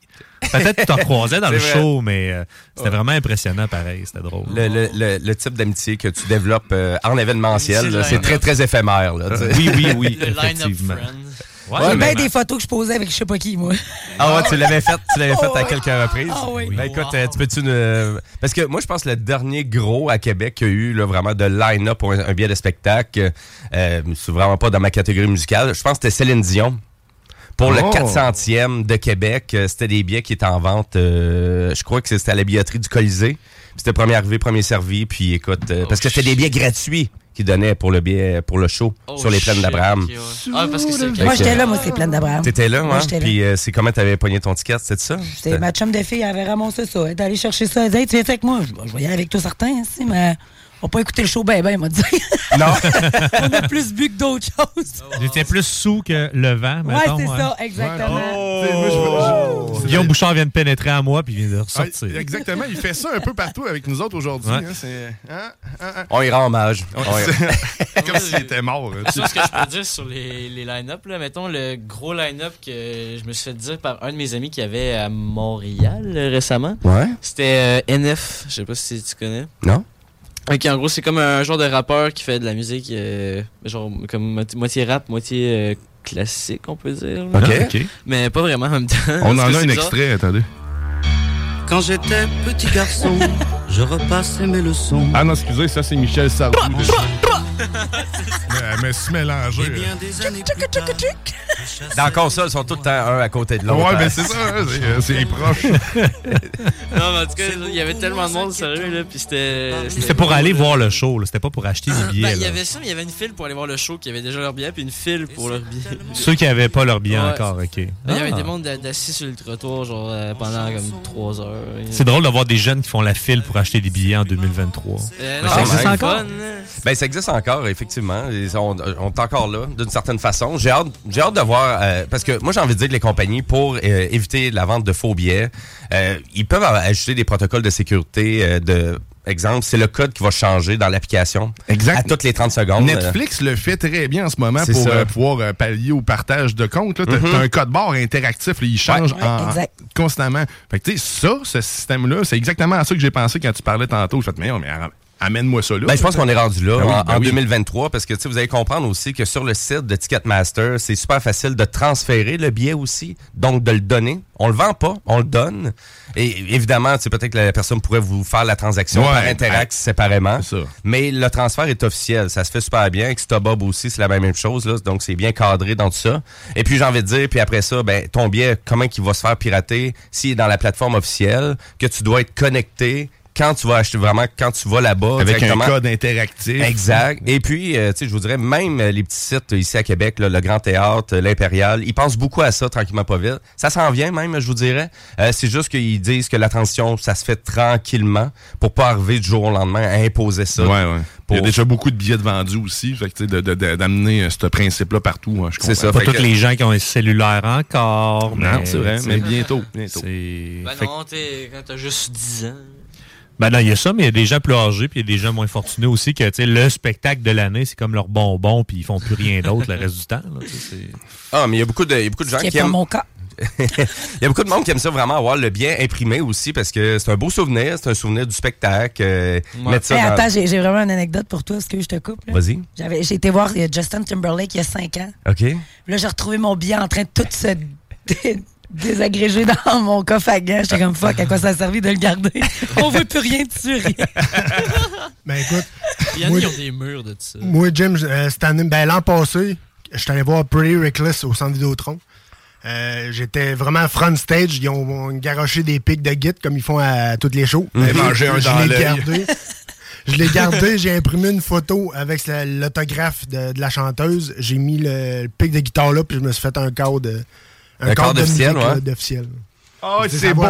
Peut-être que tu t'en croisais dans le vrai. show, mais euh, c'était vraiment impressionnant, pareil. C'était drôle. Le, le- le- le type d'amitié que tu développes euh, en événementiel, C'est très, très éphémère. Là. Oui, oui, oui, Le line-up effectivement. Ouais, J'ai bien des photos que je posais avec je sais pas qui, moi. Ah ouais, tu l'avais fait, tu l'avais fait à quelques reprises? Ah oui. Ben écoute, euh, tu peux-tu ne- Parce que moi, je pense que le dernier gros à Québec qu'il y a eu là, vraiment de line-up pour un, un billet de spectacle, euh, c'est vraiment pas dans ma catégorie musicale. Je pense que c'était Céline Dion. Pour le Oh. 400e de Québec, euh, c'était des billets qui étaient en vente. euh, je crois que c'était à la billetterie du Colisée. C'était premier arrivé, premier servi. Puis écoute, euh, parce que c'était des billets gratuits qu'ils donnaient pour le billet, pour le show Oh, sur les plaines d'Abraham. ouais. Ah, parce que c'est. Fait Moi, j'étais là, moi, c'est plein d'Abraham. T'étais là, Moi, hein? j'étais là. Puis euh, c'est comment t'avais pogné ton ticket, c'était ça? C'est ma chum de fille, elle avait ramassé ça. Elle est allée chercher ça. Elle dit, hey, tu viens avec moi? Je, aller avec toi, certain, hein, mais on va pas écouter le show ben, ben, il m'a dit. Non. on a plus bu que d'autres choses. J'étais plus sous que le vent, Ouais, mettons. c'est hein. ça, exactement. Tu sais, moi, je- je- Guillaume Bouchard vient de pénétrer à moi, puis il vient de ressortir. Ouais, exactement, il fait ça un peu partout avec nous autres aujourd'hui. Ouais. hein, c'est- hein, hein, hein. On y rend hommage. Ouais, On y- c'est- Comme s'il était mort. hein. Ça, ce que je peux dire sur les, les line-up, là, mettons le gros line-up que je me suis fait dire par un de mes amis qui avait à Montréal euh, récemment. Ouais. C'était euh, NF, je sais pas si tu connais. Non? Ok, en gros, c'est comme un genre de rappeur qui fait de la musique, euh, genre comme mo- moitié rap, moitié euh, classique, on peut dire. là. Ok. Ok. Mais pas vraiment en même temps. On en a un bizarre. extrait, attendez. Quand j'étais petit garçon, je repassais mes leçons. Ah non, excusez, ça c'est Michel Sardou. Mais, mais se mélanger. Dans la console, ils sont tout le temps un à côté de l'autre. Ouais, hein. ben c'est ça, hein, c'est, euh, proche. Non, mais en tout cas, il y avait tellement de monde, sérieux, là, puis c'était... C'était pour aller voir le show, là. c'était pas pour acheter des Ben, billets. il y avait ça, mais il y avait une file pour aller voir le show qui avait déjà leur billet, puis une file pour leur billet. Ceux qui avaient pas leur billet Ouais. encore, ok. Il y avait Ah. des mondes d'a- d'assis sur le trottoir, genre euh, pendant comme 3 heures. C'est drôle de voir des jeunes qui font la file pour acheter des billets en 2023. Euh, Mais non, ça existe encore? là. Ben, ça existe encore, effectivement. Ils sont- on, est encore là, d'une certaine façon. J'ai hâte, j'ai hâte de voir, euh, parce que moi, j'ai envie de dire que les compagnies, pour euh, éviter la vente de faux billets, euh, ils peuvent ajouter des protocoles de sécurité. euh, de Exemple, c'est le code qui va changer dans l'application Exact. à toutes les 30 secondes. Netflix le fait très bien en ce moment C'est pour euh, pouvoir euh, pallier au partage de comptes. Tu as, Mhm. un code barre interactif, là, il change Ouais, en- exact. constamment. Fait que, tu sais, ça, ce système-là, c'est exactement à ça que j'ai pensé quand tu parlais tantôt. Je fait, mais, mais am- amène-moi ça là. Ben, je pense qu'on est rendu là Ben oui, en, ben en oui. 2023 parce que vous allez comprendre aussi que sur le site de Ticketmaster, c'est super facile de transférer le billet aussi, donc de le donner. On le vend pas, on le donne. Et évidemment, peut-être que la personne pourrait vous faire la transaction Ouais, par Interact ben, séparément. ça. Mais le transfert est officiel, ça se fait super bien. Bob aussi, c'est la même chose, là, donc c'est bien cadré dans tout ça. Et puis j'ai envie de dire, puis après ça, ben ton billet, comment il va se faire pirater s'il est dans la plateforme officielle, que tu dois être connecté quand tu vas acheter vraiment, quand tu vas là-bas. Avec un code interactif. Exact. Et puis, euh, tu sais, je vous dirais, même euh, les petits sites euh, ici à Québec, là, le Grand Théâtre, euh, l'Impérial, ils pensent beaucoup à ça, tranquillement pas vite. Ça s'en vient même, je vous dirais. Euh, c'est juste qu'ils disent que la transition, ça se fait tranquillement pour pas arriver du jour au lendemain à imposer ça. Ouais, ouais. Il y a déjà beaucoup de billets de vendus aussi. Fait que, d'amener euh, ce principe-là partout. hein, je C'est ça. Pas tous que- les gens qui ont un cellulaire encore. Non, mais, c'est vrai, mais bientôt. bientôt. c'est- Ben non, t'es, quand t'as juste 10 ans. Ben non, il y a ça, mais il y a des gens plus âgés, puis il y a des gens moins fortunés aussi, que tu sais, le spectacle de l'année, c'est comme leur bonbon, puis ils font plus rien d'autre le reste du temps. là, Ah, mais il y a beaucoup de, y a beaucoup de gens Qui aiment. mon cas. il y a beaucoup de monde qui aime ça vraiment avoir le bien imprimé aussi parce que c'est un beau souvenir, c'est un souvenir du spectacle. euh, mettre ça Hey, dans- attends, j'ai j'ai vraiment une anecdote pour toi. Est-ce que je te coupe? là? Vas-y. J'avais- J'ai été voir Justin Timberlake il y a 5 ans. OK. Puis Là, j'ai retrouvé mon billet en train de tout se dé- désagréger dans mon coffre à gants. J'étais comme fuck, à quoi ça a servi de le garder? On veut plus rien dessus, rien. Ben écoute, Il y en a moi, qui ont des murs de ça. moi, Jim, euh, cette année, ben, l'an passé, je suis allé voir Pretty Reckless au centre Vidéotron. Euh, J'étais vraiment front stage. Ils ont, ont garoché des pics de git comme ils font à toutes les shows. Mhm. Et Manger un je dans l'ai gardé. Je l'ai gardé, j'ai imprimé une photo avec la- l'autographe de, de la chanteuse. J'ai mis le, le pic de guitare là, puis je me suis fait un cadre Un cadre de officiel, musique, là, ouais. d'officiel. Ah, Ça c'est beau.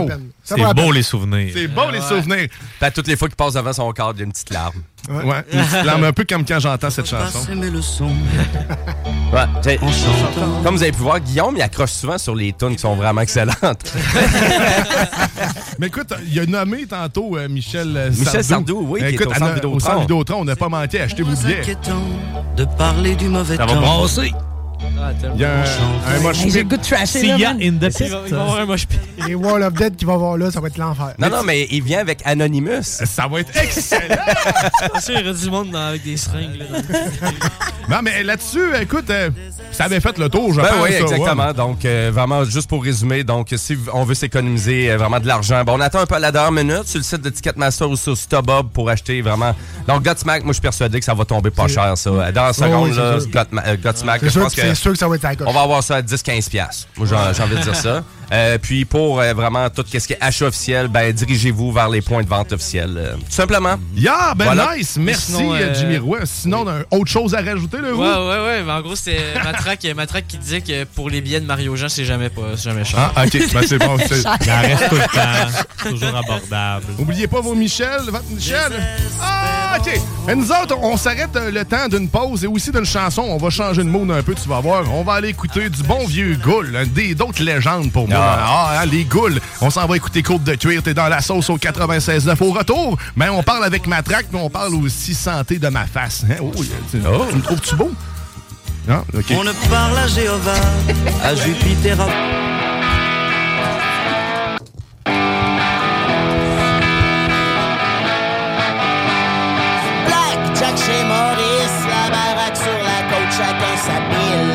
C'est beau peine. les souvenirs. C'est beau les souvenirs. Puis à toutes les fois qu'il passe devant son cadre, il y a une petite larme. Ouais, une petite larme, un peu comme quand j'entends cette chanson. Passer mes leçons. Ouais, comme vous avez pu voir, Guillaume, il accroche souvent sur les tunes qui sont vraiment excellentes. Mais écoute, il a nommé tantôt euh, Michel euh, Michel Sardou. Sardou, oui, qui est écoute, au no- Vidéotron. au centre Vidéotron, on n'a pas de parler du mauvais Ça va brasser. Il y a un, un mosh Hey, j'ai le pit. goût de trasher, là, man. in the Il va, il va y avoir un moche pit. Les Wall of Dead qui va voir là, ça va être l'enfer. Non, non, mais il vient avec Anonymous. Ça va être excellent! Bien sûr, il y aura du monde dans- avec des seringues. Là, non, mais là-dessus, écoute, euh, ça avait fait le tour, je Ben pense. oui, ça, exactement. ouais. Donc, euh, vraiment, juste pour résumer, donc, si on veut s'économiser euh, vraiment de l'argent, bon, on attend un peu à la dernière minute sur le site de Ticketmaster ou sur StubHub pour acheter vraiment. Donc, Godsmack, moi, je suis persuadé que ça va tomber pas cher, ça. Dans la seconde, oui, là, sûr. Godma- euh, Godsmack, C'est je sûr, pense que- que. C'est sûr que ça va être à. On va avoir ça à 10-15$. piastres. Moi, j'ai envie de dire ça. Euh, puis pour euh, vraiment tout ce qui est achat officiel, ben dirigez-vous vers les points de vente officiels. euh, tout simplement. Yeah, ben Voilà. nice. Merci, Sinon, euh, Jimmy Roy. Sinon, un- autre chose à rajouter, là, vous? Ouais, ouais, ouais. Mais en gros, c'était Matraque, Matraque qui disait que pour les billets de Mario Jean, c'est jamais, pas- jamais cher. Ah, ok. Ben, c'est bon. en reste tout le temps. Toujours abordable. Oubliez pas vos Michel, votre Michel. Ah, OK. Et nous autres, on s'arrête euh, le temps d'une pause et aussi d'une chanson. On va changer de mood un peu, tu vas voir. On va aller écouter du bon vieux Goul, un des d'autres légendes pour moi. Ah, hein, les Gouls. On s'en va écouter Côte de Cuir. T'es dans la sauce au 96.9 au retour. Mais on parle avec Matraque, mais on parle aussi santé de ma face. Hein? Oh, tu, tu me trouves-tu beau? Non? OK. On ne parle à Jéhovah, à Jupiter, à la côte, chacun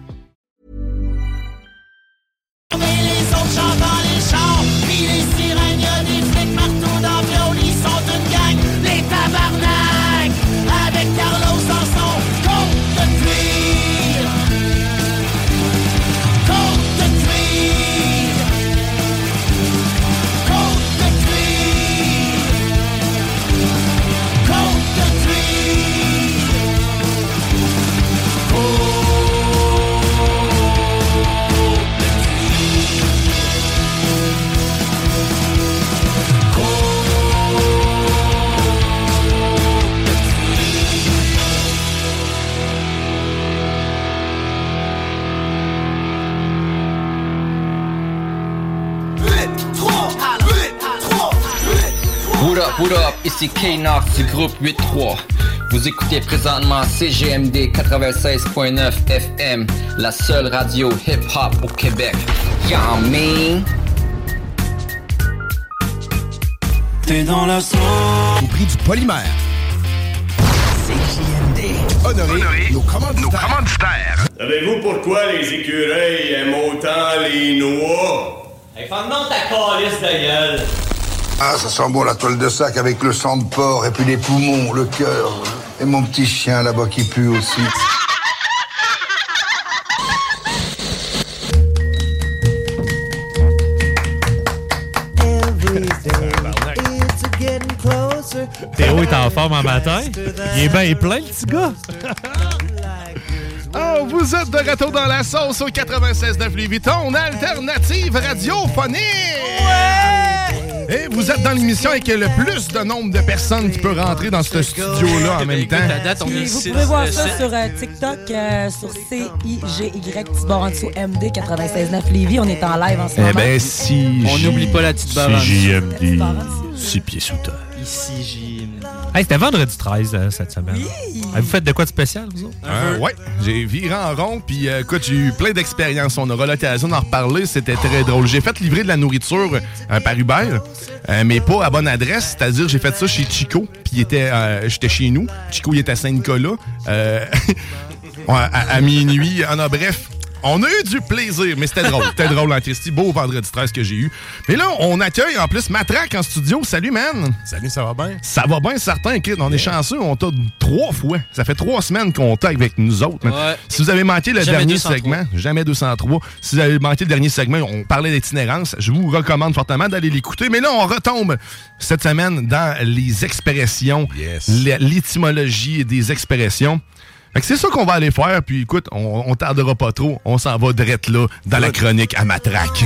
Mais les What up, ici K-Nox du groupe 8-3. Vous écoutez présentement CGMD 96.9 FM, la seule radio hip-hop au Québec. Y'all mean? T'es dans la sauce. Au prix du polymère. CJMD. Honoré, nos commanditaires. Savez-vous pourquoi les écureuils aiment autant les noix? Hey, ferme-donc ta calice de gueule. Ah, ça sent bon la toile de sac avec le sang de porc et puis les poumons, le cœur. Et mon petit chien là-bas qui pue aussi. Théo est en forme en matin. Il est bien plein, le petit gars. Oh, vous êtes de retour dans la sauce au 96.9 Louis Vuitton, alternative radiophonique! Et vous êtes dans l'émission avec le plus de nombre de personnes qui peut rentrer dans ce studio-là en même temps. Puis vous pouvez voir ça sur euh, TikTok, euh, sur CIGY, petit barre en dessous, MD 96.9 Lévis. On est en live en ce Eh moment. ben, si... On n'oublie pas la petite barre en dessous. JMD, six pieds sous terre. Ici, j'ai. Hey, c'était vendredi 13 euh, cette semaine. Avez-vous fait de quoi de spécial, vous autres? Euh, ouais, j'ai viré en rond, puis euh, écoute, j'ai eu plein d'expériences. On aura l'occasion d'en reparler, c'était très drôle. J'ai fait livrer de la nourriture euh, par Uber, euh, mais pas à bonne adresse, c'est-à-dire j'ai fait ça chez Chico, puis euh, j'étais chez nous. Chico, il était à Saint-Nicolas, euh, à, à minuit. Ah non, bref. On a eu du plaisir, mais c'était drôle. C'était drôle en Christy? Beau vendredi 13 que j'ai eu. Mais là, on accueille en plus Matraque en studio. Salut, man. Salut, ça va bien? Ça va bien, certain. Kid. On est chanceux. On t'a trois fois. Ça fait trois semaines qu'on t'a avec nous autres. man. Ouais. Si vous avez manqué le Jamais dernier 203. segment, jamais 203. Si vous avez manqué le dernier segment, on parlait d'itinérance. Je vous recommande fortement d'aller l'écouter. Mais là, on retombe cette semaine dans les expressions, la- l'étymologie des expressions. Fait que c'est ça qu'on va aller faire. Puis écoute, on, tardera pas trop. On s'en va direct là, dans la chronique à matraque.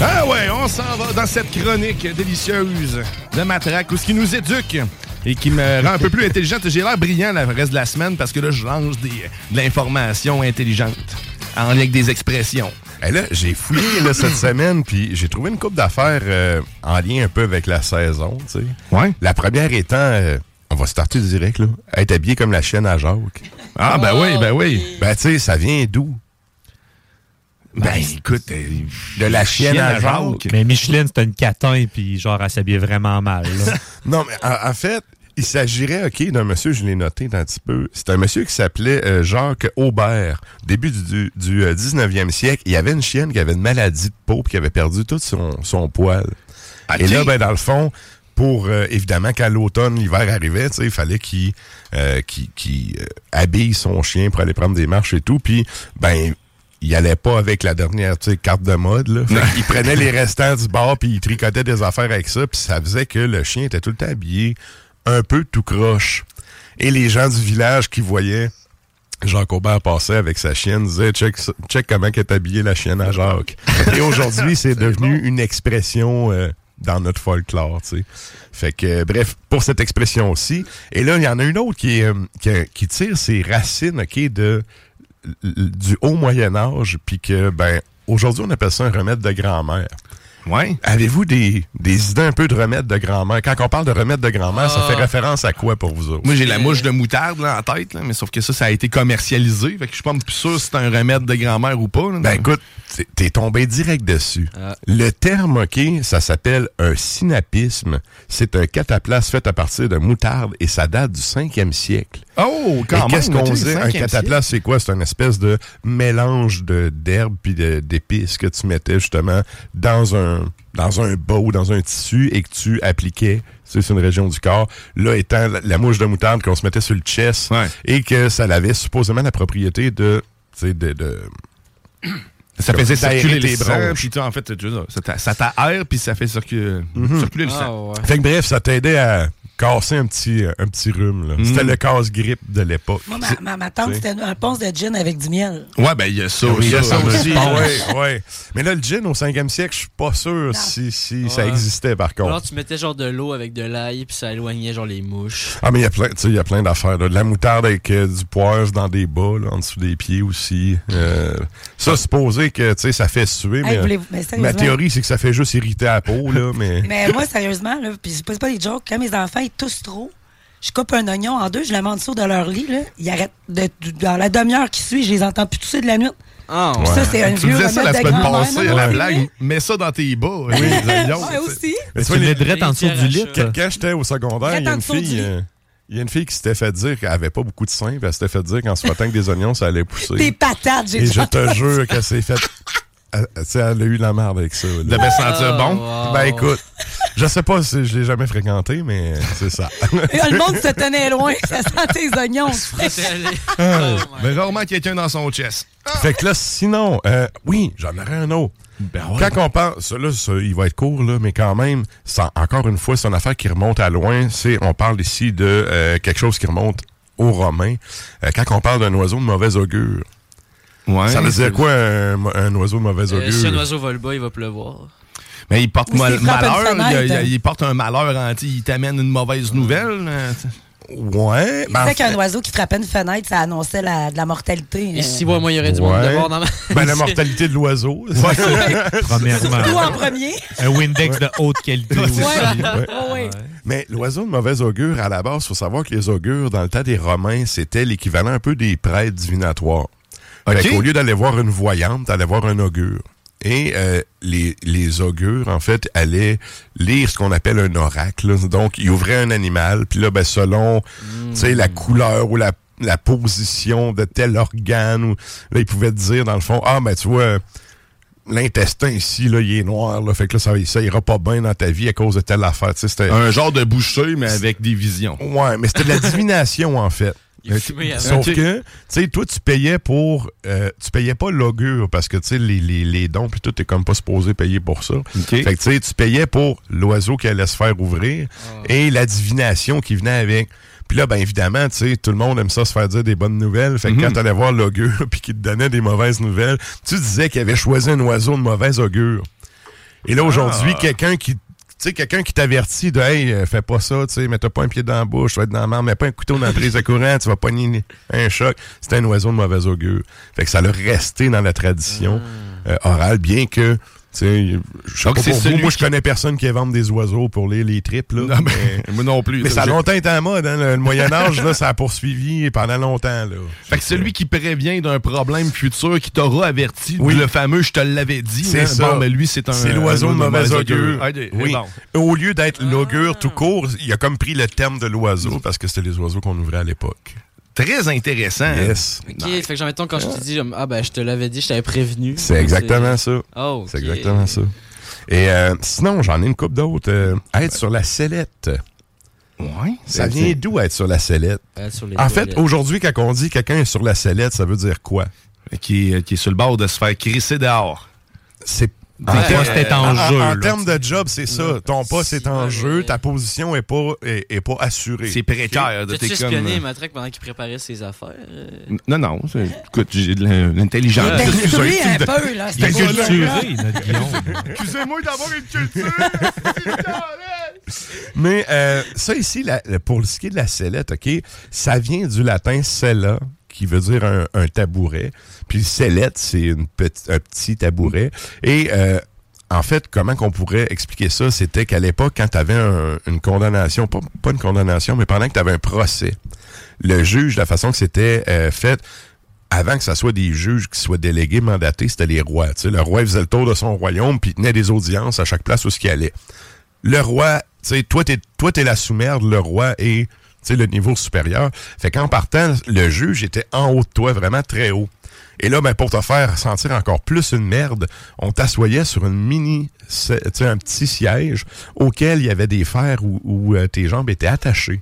Ah ouais, on s'en va dans cette chronique délicieuse de Matraque, où ce qui nous éduque et qui me rend un peu plus intelligente. J'ai l'air brillant le reste de la semaine parce que là, je lance des, de l'information intelligente en lien avec des expressions. Et là, j'ai fouillé là, cette semaine, puis j'ai trouvé une coupe d'affaires euh, en lien un peu avec la saison, tu sais. Ouais. La première étant, euh, on va starter direct, là, être habillé comme la chienne à Jacques. Ah, ben oui, ben oui. Ben, tu sais, ça vient d'où? Ben, écoute, euh, de la chienne, à Jacques. Mais Micheline, c'était une catin, puis genre, elle s'habillait vraiment mal. là. Non, mais en, en fait, il s'agirait, OK, d'un monsieur, je l'ai noté un petit peu. C'est un monsieur qui s'appelait euh, Jacques Aubert. Début du, du, euh, 19e siècle. Il y avait une chienne qui avait une maladie de peau puis qui avait perdu tout son, son poil. Et là, ben, dans le fond, pour, euh, évidemment, quand l'automne, l'hiver arrivait, tu sais, il fallait qu'il euh, qu'il- qu'il, euh, habille son chien pour aller prendre des marches et tout. Puis, ben, il allait pas avec la dernière carte de mode. Là. Il prenait les restants du bar puis il tricotait des affaires avec ça. Puis ça faisait que le chien était tout le temps habillé un peu tout croche. Et les gens du village qui voyaient Jacques Aubert passer avec sa chienne disaient check, check comment est habillée la chienne à Jacques. Et aujourd'hui, c'est devenu une expression euh, dans notre folklore. tu sais. Fait que, euh, bref, pour cette expression aussi. Et là, il y en a une autre qui, euh, qui, qui tire ses racines ok, de, du haut Moyen Âge, puis que, ben, aujourd'hui, on appelle ça un remède de grand-mère. Ouais. Avez-vous des, des idées un peu de remède de grand-mère? Quand on parle de remède de grand-mère, ça Ah. fait référence à quoi pour vous autres? Moi, j'ai la mouche de moutarde là, en tête, là, mais sauf que ça, ça a été commercialisé. Fait que je suis pas sûr si c'est un remède de grand-mère ou pas. là. Ben écoute, t'es- tombé direct dessus. Le terme, OK, ça s'appelle un synapisme. C'est un cataplasme fait à partir de moutarde et ça date du 5e siècle. Oh, quand Et qu'est-ce qu'on disait? Un 5e cataplasme, c'est quoi? C'est une espèce de mélange d'herbes puis d'épices que tu mettais justement dans un dans un bol, dans un tissu et que tu appliquais sur une région du corps. Là étant la, la mouche de moutarde qu'on se mettait sur le chest et que ça avait supposément la propriété de... de, de Ça faisait circuler tes les bronches. Puis en fait, ça t'a- ça t'aire, puis ça fait circuler, Mhm. circuler le Ah, sang. Fait que bref, ça t'aidait à casser un petit, un petit rhume. là. Mm. C'était le casse-grippe de l'époque. Moi, ma, ma, ma tante, c'était un ponce de gin avec du miel. Ouais, ben il y a ça Oui, aussi. il y a ça aussi. Ouais, ouais. Mais là, le gin au 5e siècle, je suis pas sûr si, si ça existait par contre. Alors tu mettais genre de l'eau avec de l'ail puis ça éloignait genre les mouches. Ah, mais il y a plein, tu sais, il y a plein d'affaires. là. De la moutarde avec euh, du poivre dans des bas, là, en dessous des pieds aussi. Euh, ça, supposé que, tu sais, ça fait suer, Hey, mais, voulez-vous- mais ma théorie, c'est que ça fait juste irriter la peau, là, mais... Mais moi, sérieusement, là, puis c'est pas, c'est pas des jokes, quand mes enfants ils toussent trop, je coupe un oignon en deux, je le mets en dessous de leur lit, là, ils arrêtent de, de- dans la demi-heure qui suit, je les entends plus tousser de la nuit. Ah, Puis Ça, c'est un Tu vieux disais ça la de semaine grand-mère, passée à la blague. Mets ça dans tes bas. Oui, les oignons, Ouais, aussi. Mais Tu vois, les drettes en dessous du lit. Quand, quand j'étais au secondaire, il y a une Drette en dessous fille... lit. euh, il y a une fille qui s'était fait dire qu'elle avait pas beaucoup de seins, puis elle s'était fait dire qu'en se frottant avec des oignons, ça allait pousser. Des patates, j'ai Et je te jure qu'elle s'est fait. Sais, elle a eu la merde avec ça. Elle devait sentir bon? wow. Ben écoute, je sais pas si je l'ai jamais fréquenté, mais c'est ça. Et Le monde se tenait loin, ça sentait les oignons. Ah, Mais rarement quelqu'un dans son chest. fait que là, sinon, euh, oui, j'en aurais un autre. Ben Quand on parle, ça, là, ça, il va être court, là, mais quand même, ça, encore une fois, c'est une affaire qui remonte à loin. C'est, on parle ici de euh, quelque chose qui remonte aux Romains. Euh, quand on parle d'un oiseau de mauvais augure, Ouais. ça veut dire quoi un, un oiseau de mauvais Euh, augure? si un oiseau vole bas, il va pleuvoir. Mais il porte mal- malheur. fenêtre. Il, il- il porte un malheur. hein, sais, il t'amène une mauvaise nouvelle. euh, tu sais. Ouais. Ben, qu'un oiseau qui frappait une fenêtre, ça annonçait la, de la mortalité. Et si moi, moi, il y aurait du monde Ouais. dehors dans ma. Ben, la mortalité de l'oiseau. Premièrement. Ou en premier. Un Windex de haute qualité aussi. Ouais. Ouais, ouais. Mais l'oiseau de mauvais augure, à la base, il faut savoir que les augures, dans le temps des Romains, c'était l'équivalent un peu des prêtres divinatoires. OK. Fait qu'au lieu d'aller voir une voyante, t'allais voir un augure. Et euh, les, les augures, en fait, allaient lire ce qu'on appelle un oracle. Donc, ils ouvraient un animal, puis là, ben, selon tu sais, la couleur ou la, la position de tel organe, ou, là, ils pouvaient te dire, dans le fond, ah, ben, tu vois, l'intestin ici, là, il est noir, là, fait que là, ça, ça ira pas bien dans ta vie à cause de telle affaire. C'était- Un genre de boucher, mais avec des visions. Ouais, mais c'était de la divination, en fait. Il Euh, fumait. Sauf que, tu sais, toi, tu payais pour. euh, tu payais pas l'augure parce que, tu sais, les, les, les dons, puis tout, t'es comme pas supposé payer pour ça. Fait que, tu sais, tu payais pour l'oiseau qui allait se faire ouvrir et la divination qui venait avec. Puis là, ben évidemment, tu sais, tout le monde aime ça se faire dire des bonnes nouvelles. Fait que Mhm. quand t'allais voir l'augure puis qu'il te donnait des mauvaises nouvelles, tu disais qu'il avait choisi un oiseau de mauvaise augure. Et là, aujourd'hui, Ah. quelqu'un qui. Tu sais, quelqu'un qui t'avertit de Hey, euh, fais pas ça, tu sais, mets-toi pas un pied dans la bouche, tu vas être dans la merde, mets pas un couteau dans la prise de courant, tu vas pogner un choc. C'était un oiseau de mauvais augure. Fait que ça l'a resté dans la tradition euh, orale, bien que, je Donc, pas c'est pour vous, celui moi, je qui- connais personne qui invente des oiseaux pour lire les tripes, là. Non, mais, moi non plus. Mais ça a longtemps été la mode, hein, le, le Moyen-Âge, là, ça a poursuivi pendant longtemps, là. Fait que celui qui prévient d'un problème futur, qui t'aura averti, Oui. le fameux je te l'avais dit. C'est hein. ça. Bon, mais lui, c'est un. C'est l'oiseau de mauvais augure. Ah, oui. bon. Au lieu d'être l'augure tout court, il a comme pris le terme de l'oiseau parce que c'était les oiseaux qu'on ouvrait à l'époque. Très intéressant. Yes. Ok, fait que genre, mettons, quand je te dis, ah ben, je te l'avais dit, je t'avais prévenu. C'est exactement ça. Oh. C'est exactement ça. Et euh, sinon, j'en ai une coupe d'autres. Euh, être sur la sellette. Ouais. Ça vient d'où être sur la sellette? Être sur les En fait, aujourd'hui, quand on dit quelqu'un est sur la sellette, ça veut dire quoi? Qui, est- qui est sur le bord de se faire crisser dehors. C'est Ton poste est en en, jeu. en termes de job, c'est ça. Ton poste est en jeu, ta position est pas, est, est pas assurée. C'est précaire. de T'as-tu t'es comme- espionné Matraque pendant qu'il préparait ses affaires? euh? Non, non. c'est- Écoute, j'ai de l'in- l'intelligence. Il est un de- peu, là. Il est c'est Culturé, notre Guillaume. Excusez-moi d'avoir une culture. Mais euh, ça ici, la- pour ce qui est de la sellette, OK, ça vient du latin sella, qui veut dire un, tabouret. Puis sellette, c'est un petit tabouret. Et euh, en fait, comment qu'on pourrait expliquer ça? C'était qu'à l'époque, quand tu avais une condamnation, pas, une condamnation, mais pendant que tu avais un procès, le juge, la façon que c'était euh, fait, avant que ça soit des juges qui soient délégués, mandatés, c'était les rois. Le roi faisait le tour de son royaume, puis tenait des audiences à chaque place où ce qu'il allait. Le roi, tu sais, toi, t'es, toi, t'es la sous-merde, le roi est, sais, le niveau supérieur. Fait qu'en partant, le juge était en haut de toi, vraiment très haut. Et là, ben, pour te faire sentir encore plus une merde, on t'assoyait sur une mini, un petit siège auquel il y avait des fers où, où, euh, tes jambes étaient attachées.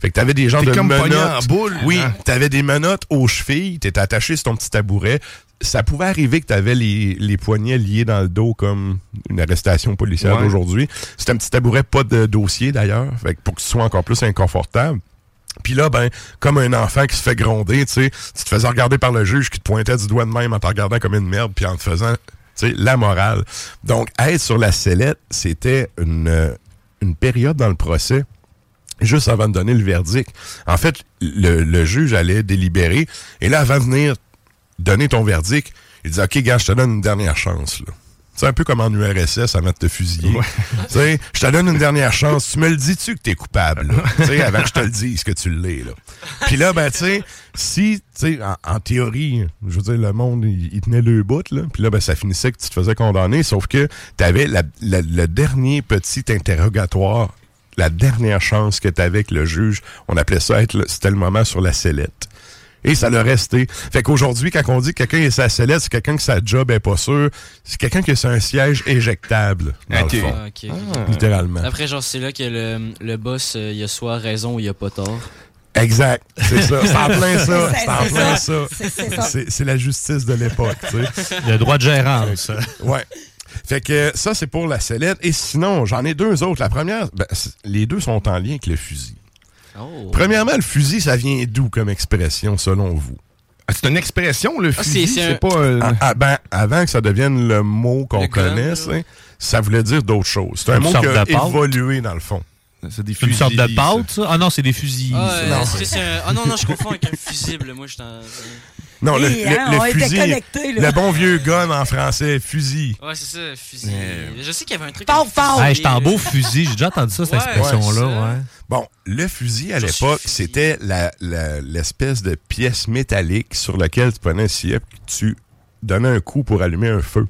Fait que t'avais des gens de comme menottes. en boule, Oui, hein? t'avais des menottes aux chevilles, t'étais attaché sur ton petit tabouret. Ça pouvait arriver que tu avais les, les poignets liés dans le dos comme une arrestation policière Ouais. d'aujourd'hui. C'est un petit tabouret, pas de dossier d'ailleurs, fait que pour que tu sois encore plus inconfortable. Puis là, ben, comme un enfant qui se fait gronder, tu sais, tu te faisais regarder par le juge qui te pointait du doigt de même en te regardant comme une merde, puis en te faisant, tu sais, la morale. Donc, être sur la sellette, c'était une, une période dans le procès juste avant de donner le verdict. En fait, le, le juge allait délibérer, et là, avant de venir donner ton verdict, il dit, OK, gars, je te donne une dernière chance, là. C'est un peu comme en URSS avant de te fusiller. Tu sais, je te donne une dernière chance. Tu me le dis-tu que t'es coupable, là? Tu sais, avant que je te le dise que tu l'es, là. Puis là, ben, tu sais, si, tu sais, en, en théorie, je veux dire, le monde, il, il tenait le bout, là. Puis là, ben, ça finissait que tu te faisais condamner, sauf que t'avais la, la- le dernier petit interrogatoire, la dernière chance que t'avais avec le juge. On appelait ça être, le- c'était le moment sur la sellette. Et ça l'a resté. Fait qu'aujourd'hui, quand on dit que quelqu'un est sa sellette, c'est quelqu'un que sa job est pas sûr. C'est quelqu'un qui a sur un siège éjectable, dans Ok. le fond. Ah, ok, ok. Littéralement. Après, genre, c'est là que le, le boss, euh, il a soit raison ou il a pas tort. Exact. C'est ça. C'est en plein ça. C'est- en plein ça. ça. C'est- la justice de l'époque, tu sais. Le droit de gérance. Ouais. Fait que ça, c'est pour la sellette. Et sinon, j'en ai deux autres. La première, ben, les deux sont en lien avec le fusil. Oh. Premièrement, le fusil, ça vient d'où comme expression, selon vous? c'est une expression, le Ah, fusil, c'est- c'est c'est un- pas un- Ah, ah, ben, avant que ça devienne le mot qu'on connaisse, hein, ça voulait dire d'autres choses. C'est un mot sorte qui a de pâte. évolué, dans le fond. C'est des Une sorte de pâte, ça? Ah non, c'est des fusils. Ah, euh, un- ah non, non, je confonds avec un fusible. Moi, je. Non, le, hein, le on était fusil, connectés, là. le bon vieux gun en français, fusil. Ouais, c'est ça, fusil. Je sais qu'il y avait un truc. Fort, fort. Hey, j'étais en beau fusil. J'ai déjà entendu ça, cette Ouais, expression-là. ouais. Bon, le fusil, à l'époque, c'était l'espèce de pièce métallique sur laquelle tu prenais un puis tu donnais un coup pour allumer un feu.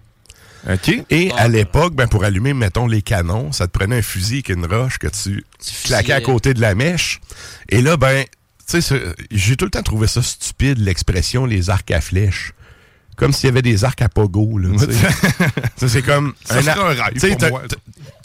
Et à l'époque, ben, pour allumer, mettons, les canons, ça te prenait un fusil avec une roche que tu claquais à côté de la mèche. Et là, ben, tu sais, j'ai tout le temps trouvé ça stupide, l'expression les arcs à flèches. Comme s'il y avait des arcs à pogo, là. c'est comme. Ça serait ar- un rêve tu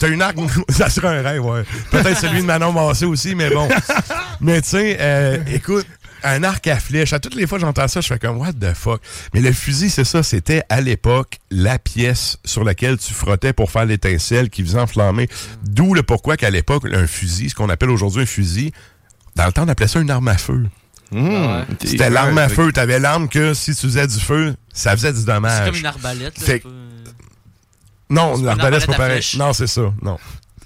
T'as une arc. ça serait un rêve, ouais. Peut-être celui de Manon Massé aussi, mais bon. mais tu sais, euh, écoute, un arc à flèche. À toutes les fois que j'entends ça, je fais comme, what the fuck? Mais le fusil, c'est ça. C'était à l'époque la pièce sur laquelle tu frottais pour faire l'étincelle qui faisait enflammer. D'où le pourquoi qu'à l'époque, un fusil, ce qu'on appelle aujourd'hui un fusil, dans le temps, on appelait ça une arme à feu. Mmh. C'était Ouais, l'arme à feu. T'avais l'arme que si tu faisais du feu, ça faisait du dommage. C'est comme une arbalète. Là, Fait- Non, l'arbalète, c'est pas pareil. flèche. Non, c'est ça, non.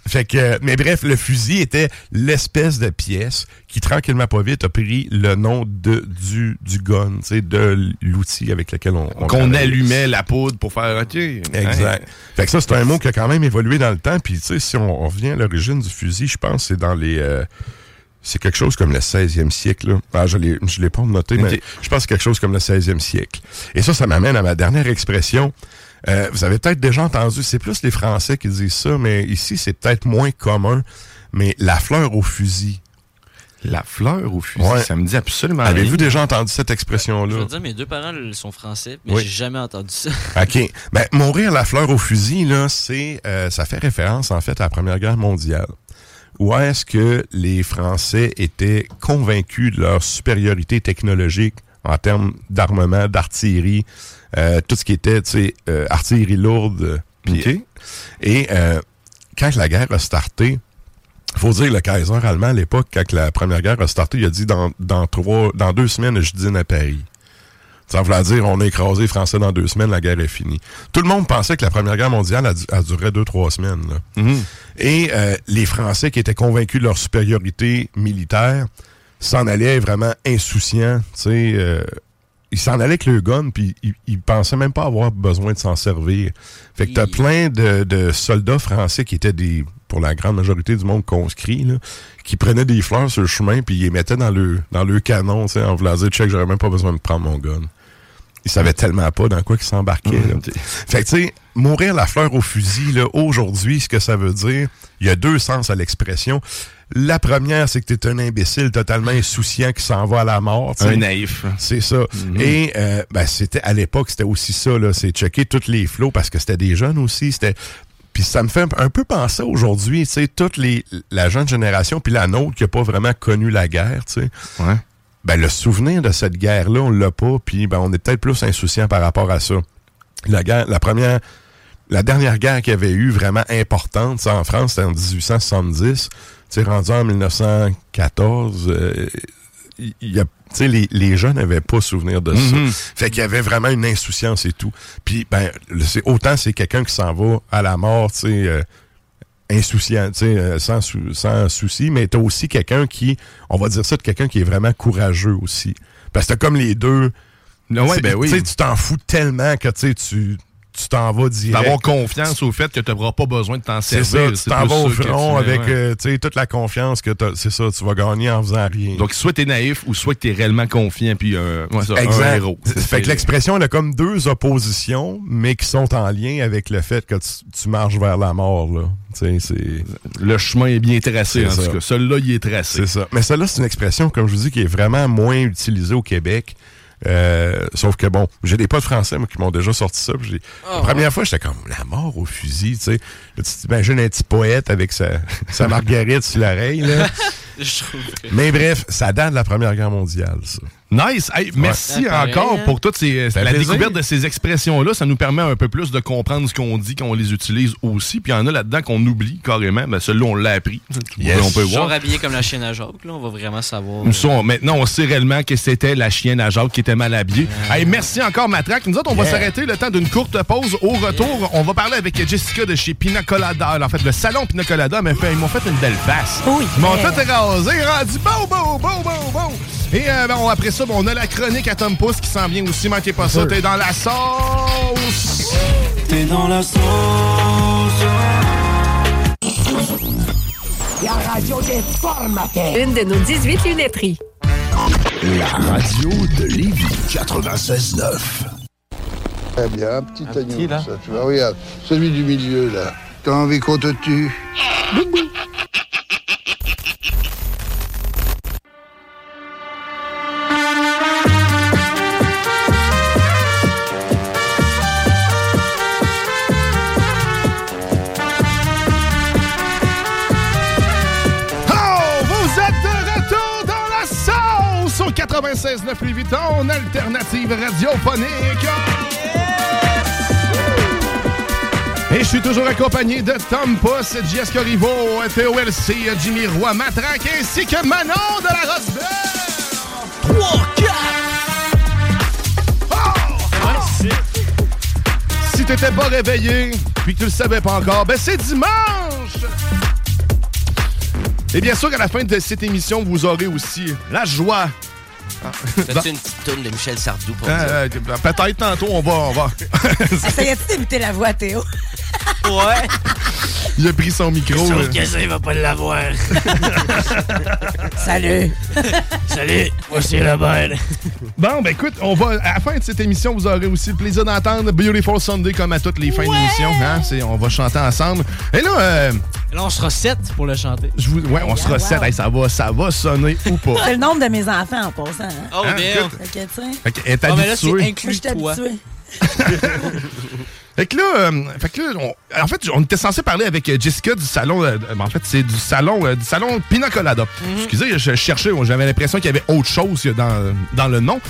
Fait que, mais bref, le fusil était l'espèce de pièce qui, tranquillement pas vite, a pris le nom de, du, du gun, tu sais, de l'outil avec lequel on, on Qu'on allumait la poudre pour faire OK. Exact. Fait que ça, c'est un mot qui a quand même évolué dans le temps. Puis, tu sais, si on, on revient à l'origine du fusil, je pense que c'est dans les... euh, c'est quelque chose comme le 16e siècle. Là. Ah, je l'ai, je l'ai pas noté, mais je pense que c'est quelque chose comme le 16e siècle. Et ça, ça m'amène à ma dernière expression. Euh, vous avez peut-être déjà entendu, c'est plus les Français qui disent ça, mais ici, c'est peut-être moins commun. Mais la fleur au fusil. La fleur au fusil, Ouais. ça me dit absolument Avez-vous rien. déjà entendu cette Je expression-là? veux dire, mes deux parents ils sont français, mais Oui. j'ai jamais entendu ça. OK. Ben, mourir la fleur au fusil, là, c'est, euh, ça fait référence, en fait, à la Première Guerre mondiale. Où est-ce que les Français étaient convaincus de leur supériorité technologique en termes d'armement, d'artillerie, euh, tout ce qui était, tu sais, euh, artillerie lourde. euh, puis- OK. Et euh, quand la guerre a starté, faut dire le Kaiser allemand à l'époque, quand la Première Guerre a starté, il a dit dans, dans, trois, dans deux semaines, je dîne à Paris. Ça voulait dire, on a écrasé les Français dans deux semaines, la guerre est finie. Tout le monde pensait que la Première Guerre mondiale a, du- a duré deux, trois semaines. là. Et euh, les Français qui étaient convaincus de leur supériorité militaire s'en allaient vraiment insouciants. tu sais, euh, ils s'en allaient avec le gun, puis ils, pensaient même pas avoir besoin de s'en servir. Fait que t'as plein de, de soldats français qui étaient des, pour la grande majorité du monde conscrits, là, qui prenaient des fleurs sur le chemin, puis ils les mettaient dans le, dans le canon, tu sais, en voulant dire, check, j'aurais même pas besoin de prendre mon gun. Ils savaient tellement pas dans quoi ils s'embarquaient. Fait que, tu sais, mourir la fleur au fusil, là, aujourd'hui, ce que ça veut dire, il y a deux sens à l'expression. La première, c'est que tu es un imbécile totalement insouciant qui s'en va à la mort. Un naïf. C'est ça. Mhm. Et euh, ben, c'était à l'époque, c'était aussi ça. C'est checker tous les flots parce que c'était des jeunes aussi. C'était. Puis ça me fait un peu penser aujourd'hui, tu sais, toute les, la jeune génération, puis la nôtre qui n'a pas vraiment connu la guerre, tu sais. Ouais. ben, le souvenir de cette guerre-là, on l'a pas, puis ben, on est peut-être plus insouciant par rapport à ça. La guerre, la première, la dernière guerre qu'il y avait eu vraiment importante, ça, en France, c'était en 1870. Tu sais, rendu en 1914, euh, il y a, tu sais, les, les gens n'avaient pas souvenir de Mhm. ça. Fait qu'il y avait vraiment une insouciance et tout. Puis, ben, autant c'est quelqu'un qui s'en va à la mort, tu sais, euh, insouciant, tu sais, euh, sans, sou- sans souci, mais t'as aussi quelqu'un qui, on va dire ça, de quelqu'un qui est vraiment courageux aussi. Parce que t'as comme les deux. Ouais, ben oui. tu t'en fous tellement que, tu sais, tu t'en vas direct. D'avoir confiance au fait que tu n'auras pas besoin de t'en C'est servir. ça, tu t'en vas au front avec euh, toute la confiance que. C'est ça, tu vas gagner en faisant rien. Donc, soit tu es naïf ou soit tu es réellement confiant, puis euh, ouais, ça, un héros. Fait que l'expression, elle a comme deux oppositions, mais qui sont en lien avec le fait que tu, tu marches vers la mort. Là. C'est... Le chemin est bien tracé, C'est en ça. tout cas. Celui-là, il est tracé. C'est ça. Mais celle-là, c'est une expression, comme je vous dis, qui est vraiment moins utilisée au Québec. Euh, sauf que bon, j'ai des potes français moi, qui m'ont déjà sorti ça. puis Ah, la première fois, j'étais comme la mort au fusil, tu sais. Là, tu t'imagines un petit poète avec sa, sa marguerite sur l'oreille, là. Je trouve. Mais bref, ça date de la Première Guerre mondiale, ça. Nice. Hey, merci Ouais. Encore hein. pour toute ces, fait la plaisir. découverte de ces expressions-là. Ça nous permet un peu plus de comprendre ce qu'on dit quand on les utilise aussi. Puis il y en a là-dedans qu'on oublie carrément. Ben, celui-là, on l'a appris. Yes. On peut voir. Habillé comme la chienne à Jacques, là, on va vraiment savoir. Nous sommes- maintenant, on sait réellement que c'était la chienne à Jacques qui était mal habillée. Hey, merci encore, Matraque. Nous autres, on va s'arrêter le temps d'une courte pause. Au retour, on va parler avec Jessica de chez Pina Colada. En fait, le salon Pina Colada, mais fait- ils m'ont fait une belle face. Oui. Ils m'ont Yeah. Fait raser, rendu beau, beau, beau, beau, beau. Et euh, ben, on- après ça, ben, on a la chronique à Tom Pouce qui s'en vient aussi. Manquez pas ça, t'es dans la sauce. T'es dans la sauce. La radio des formateurs. Une de nos 18 lunetteries. La radio de Lévis 96.9. Très bien, un petit agneau, ça, tu vois, regarde, celui du milieu, là. T'as envie qu'on te tue? 96.9 Louis Vuitton, alternative radiophonique. Et je suis toujours accompagné de Tom Puss, JS Corriveau, TOLC, Jimmy Roy Matraque ainsi que Manon de la Rosebelle. 3, 4. Oh! Si t'étais pas réveillé, puis que tu le savais pas encore, ben c'est dimanche! Et bien sûr, à la fin de cette émission, vous aurez aussi la joie. Fais-tu une petite toune de Michel Sardou pour Euh, ça? euh, Peut-être tantôt, on va. On va. Essayais-tu d'imiter la voix Théo? Ouais. Il a pris son micro. Sauf que ça, il va pas l'avoir. Salut! Salut, moi c'est Robert. Bon, ben écoute, on va, à la fin de cette émission, vous aurez aussi le plaisir d'entendre Beautiful Sunday comme à toutes les fins d'émission. Hein? C'est- On va chanter ensemble. Et là, euh, Là, on sera sept pour le chanter. je vous, ouais, on se wow. recette. Hey, ça, va, ça va sonner ou pas? C'est le nombre de mes enfants en passant. Hein? Oh, Hein, bien. écoute. Fait que, tu sais, Fait que, elle est Ah, mais là, c'est inclus toi. Fait que là, euh, fait que là on, en fait, on était censé parler avec euh, Jessica du salon. euh, ben, en fait, c'est du salon, euh, du salon Pina Colada. Mhm. Excusez, je cherchais, j'avais l'impression qu'il y avait autre chose dans, dans le nom.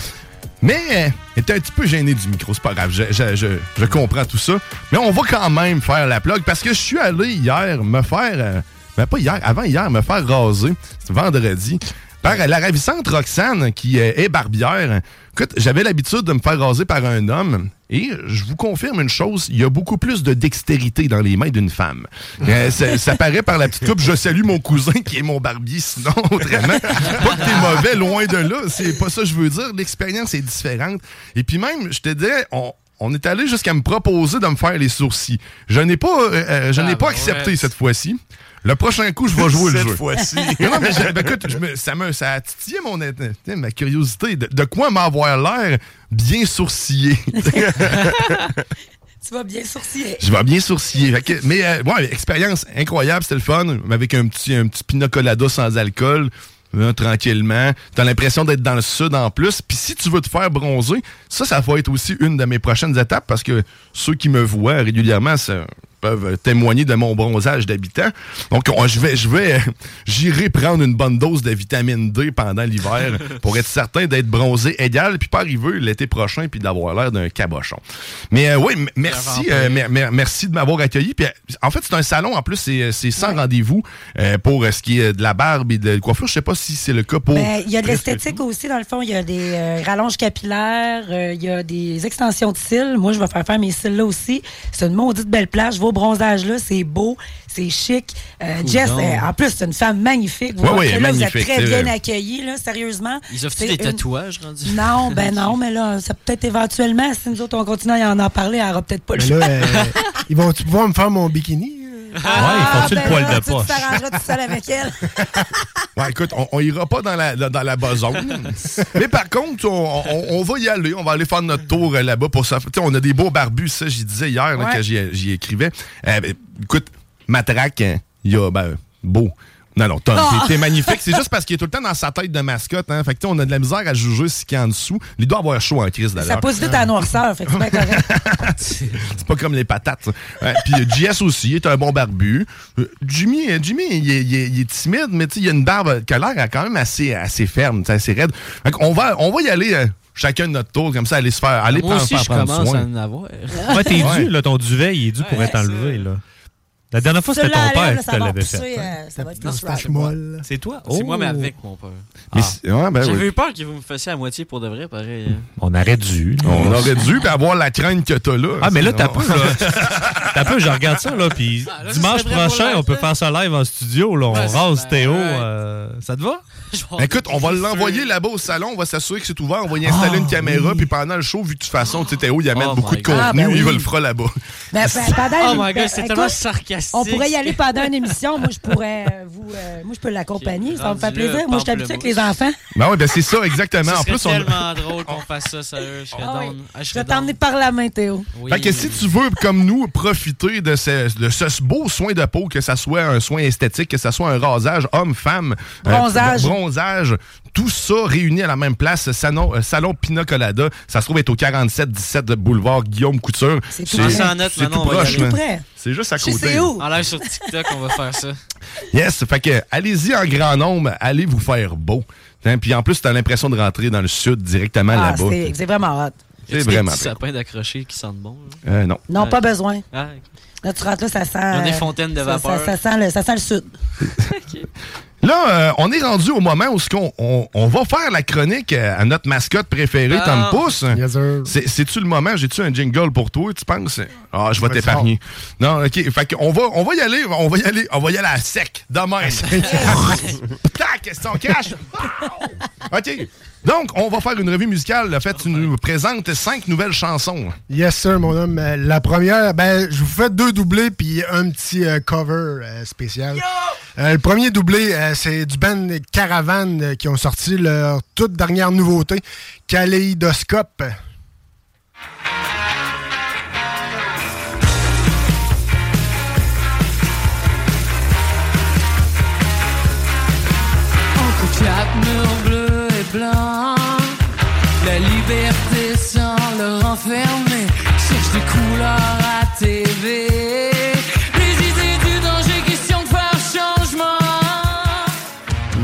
Mais euh, elle était un petit peu gênée du micro, c'est pas grave, je, je- je- comprends tout ça. Mais on va quand même faire la plug parce que je suis allé hier me faire, euh, ben pas hier, avant hier, me faire raser, c'était vendredi, par la ravissante Roxane qui euh, est barbière. Écoute, j'avais l'habitude de me faire raser par un homme et je vous confirme une chose, il y a beaucoup plus de dextérité dans les mains d'une femme. Euh, ça, ça paraît par la petite coupe. Je salue mon cousin qui est mon barbier, sinon autrement. Pas que t'es mauvais, loin de là. C'est pas ça que je veux dire. L'expérience est différente. Et puis même, je te dirais, on, on est allé jusqu'à me proposer de me faire les sourcils. Je n'ai pas, euh, euh, je n'ai Ah, pas ben accepté ouais. cette fois-ci. Le prochain coup, je vais jouer le Cette jeu. fois-ci. non, mais ben, écoute, je me- ça, me, ça a titillé mon, ma curiosité. De, de quoi m'avoir l'air bien sourcillé? Tu vas bien sourciller. Je vais bien sourciller. Que- mais euh, ouais, expérience incroyable, c'était le fun. Avec un petit, un petit pina colada sans alcool. là, tranquillement. T'as l'impression d'être dans le sud en plus. Puis si tu veux te faire bronzer, ça, ça va être aussi une de mes prochaines étapes parce que ceux qui me voient régulièrement, ça- peuvent témoigner de mon bronzage d'habitant. Donc, on- je vais, je vais, euh, j'irai prendre une bonne dose de vitamine D pendant l'hiver pour être certain d'être bronzé égal, puis pas arriver l'été prochain puis d'avoir l'air d'un cabochon. Mais euh, oui, merci, euh, mer- mer- merci de m'avoir accueilli. Puis, en fait, c'est un salon. En plus, c'est c'est sans rendez-vous euh, pour ce qui est de la barbe et de la coiffure. Je sais pas si c'est le cas pour. Ben, il y a de l'esthétique aussi, dans le fond. Il y a des euh, rallonges capillaires, euh, il y a des extensions de cils. Moi, je vais faire faire mes cils là aussi. C'est une maudite belle plage. Vos bronzages là, c'est beau, c'est chic. Euh, Jess, euh, en plus, c'est une femme magnifique. Vous là, magnifique, Vous êtes très bien accueillis, là, sérieusement. Ils offrent C'est des une- tatouages rendus? Non, ben non, mais là, ça peut-être éventuellement, si nous autres on continue à en, en parler, elle aura peut-être pas le choix. là, euh, ils vont-tu pouvoir me faire mon bikini? Ah, ils font-tu le ben poil là, de tu poche? t'arrangeras tout seul avec elle. Ouais, écoute, on, on ira pas dans la, dans, dans la besogne. Mais par contre, on, on- on va y aller. On va aller faire notre tour euh, là-bas pour ça. Tu sais, on a des beaux barbus, ça, j'y disais hier là, Ouais. que j'y écrivais. Euh, écoute, Matraque, hein, il y a, ben, beau. Non, non, Tom, Ah! t'es- t'es magnifique. C'est juste parce qu'il est tout le temps dans sa tête de mascotte. Hein. Fait que, tu sais, on a de la misère à juger ce qu'il y a en dessous. Il doit avoir chaud en crise, d'ailleurs. Ça pousse vite à noirceur, fait que c'est correct. C'est pas comme les patates. Ouais, Puis euh, JS aussi, il est un bon barbu. Euh, Jimmy, euh, Jimmy il, est, il est- il est timide, mais tu sais, il a une barbe qui a l'air quand même assez, assez ferme, assez raide. Fait qu'on va, on va y aller euh, chacun de notre tour, comme ça, aller se faire, aller Moi prendre, aussi, faire je prendre commence soin. à en avoir. Ouais, t'es Ouais. dû, là, ton duvet, il est dû pour être enlevé, là. La dernière fois, c'était ton père qui te va l'avait fait. C'est toi? C'est moi, mais Oh. avec mon père. C'est- ouais, ben J'avais eu peur que vous me fassiez à moitié pour de vrai, pareil. On aurait dû. On aurait dû puis avoir la crainte que t'as là. Ah, mais là, t'as peu, là. T'as peu, je regarde ça, là, puis Ah, dimanche prochain, on peut faire ça live en studio, là. On rase Théo. euh, ça te va? Écoute, on va l'envoyer là-bas au salon, on va s'assurer que c'est ouvert, on va y installer Ah, une caméra, puis pendant le show, vu que de toute façon, tu sais, Théo, il y a mettre Oh beaucoup de contenu, Ah, ben il va le fera là-bas. Ben, ben, pendant Oh my God, ben, c'est tellement sarcastique. On pourrait y aller pendant une émission. Moi, je pourrais euh, vous. euh, moi, je peux l'accompagner. Ça va me là, plaisir. Moi, je suis habituée avec les enfants. Ben oui, ben c'est ça, exactement. En plus, on tellement drôle qu'on fasse ça, sérieux. Je serais Ah oui. down. Je vais t'emmener par la main, Théo. Fait que si tu veux, comme nous, profiter de ce, de ce beau soin de peau, que ça soit un soin esthétique, que ça soit un rasage homme-femme, euh, Bronzage. Bronzage, tout ça réuni à la même place, salon, euh, salon Colada, ça se trouve être au 47-17 de boulevard Guillaume Couture. C'est tout c'est maintenant, tout y proche. C'est juste à côté. c'est où. En live sur TikTok, on va faire ça. Yes, fait que allez-y en grand nombre, allez vous faire beau. Hein, Puis en plus, t'as l'impression de rentrer dans le sud directement Ah, là-bas. c'est c'est vraiment hot. C'est Y vraiment Des sapins d'accrocher qui sentent bon. Euh, non. Non, Ouais. pas besoin. Ah, Là, tu rentres là, ça sent. Ils ont des fontaines de ça- vapeur. Ça, ça sent le, ça sent le sud. Là, euh, on est rendu au moment où ce qu'on- on, on va faire la chronique euh, à notre mascotte préférée, Ah. Tom Pouce. Yes, C'est-tu le moment? J'ai-tu un jingle pour toi, tu penses? Ah, je vais t'épargner. Non, OK. Fait qu'on va, on va y aller, on va y aller, on va y aller à sec, de même. Tac, question cash. OK. Donc, on va faire une revue musicale. En fait, tu nous présentes cinq nouvelles chansons. Yes, sir, mon homme. Euh, La première, ben, je vous fais deux doublés puis un petit euh, cover euh, spécial. Euh, le premier doublé, euh, c'est du band Caravan euh, qui ont sorti leur toute dernière nouveauté, Kaléidoscope. Entre la liberté sans le renfermer. Cherche des couleurs à TV. Les idées du danger, question de faire changement.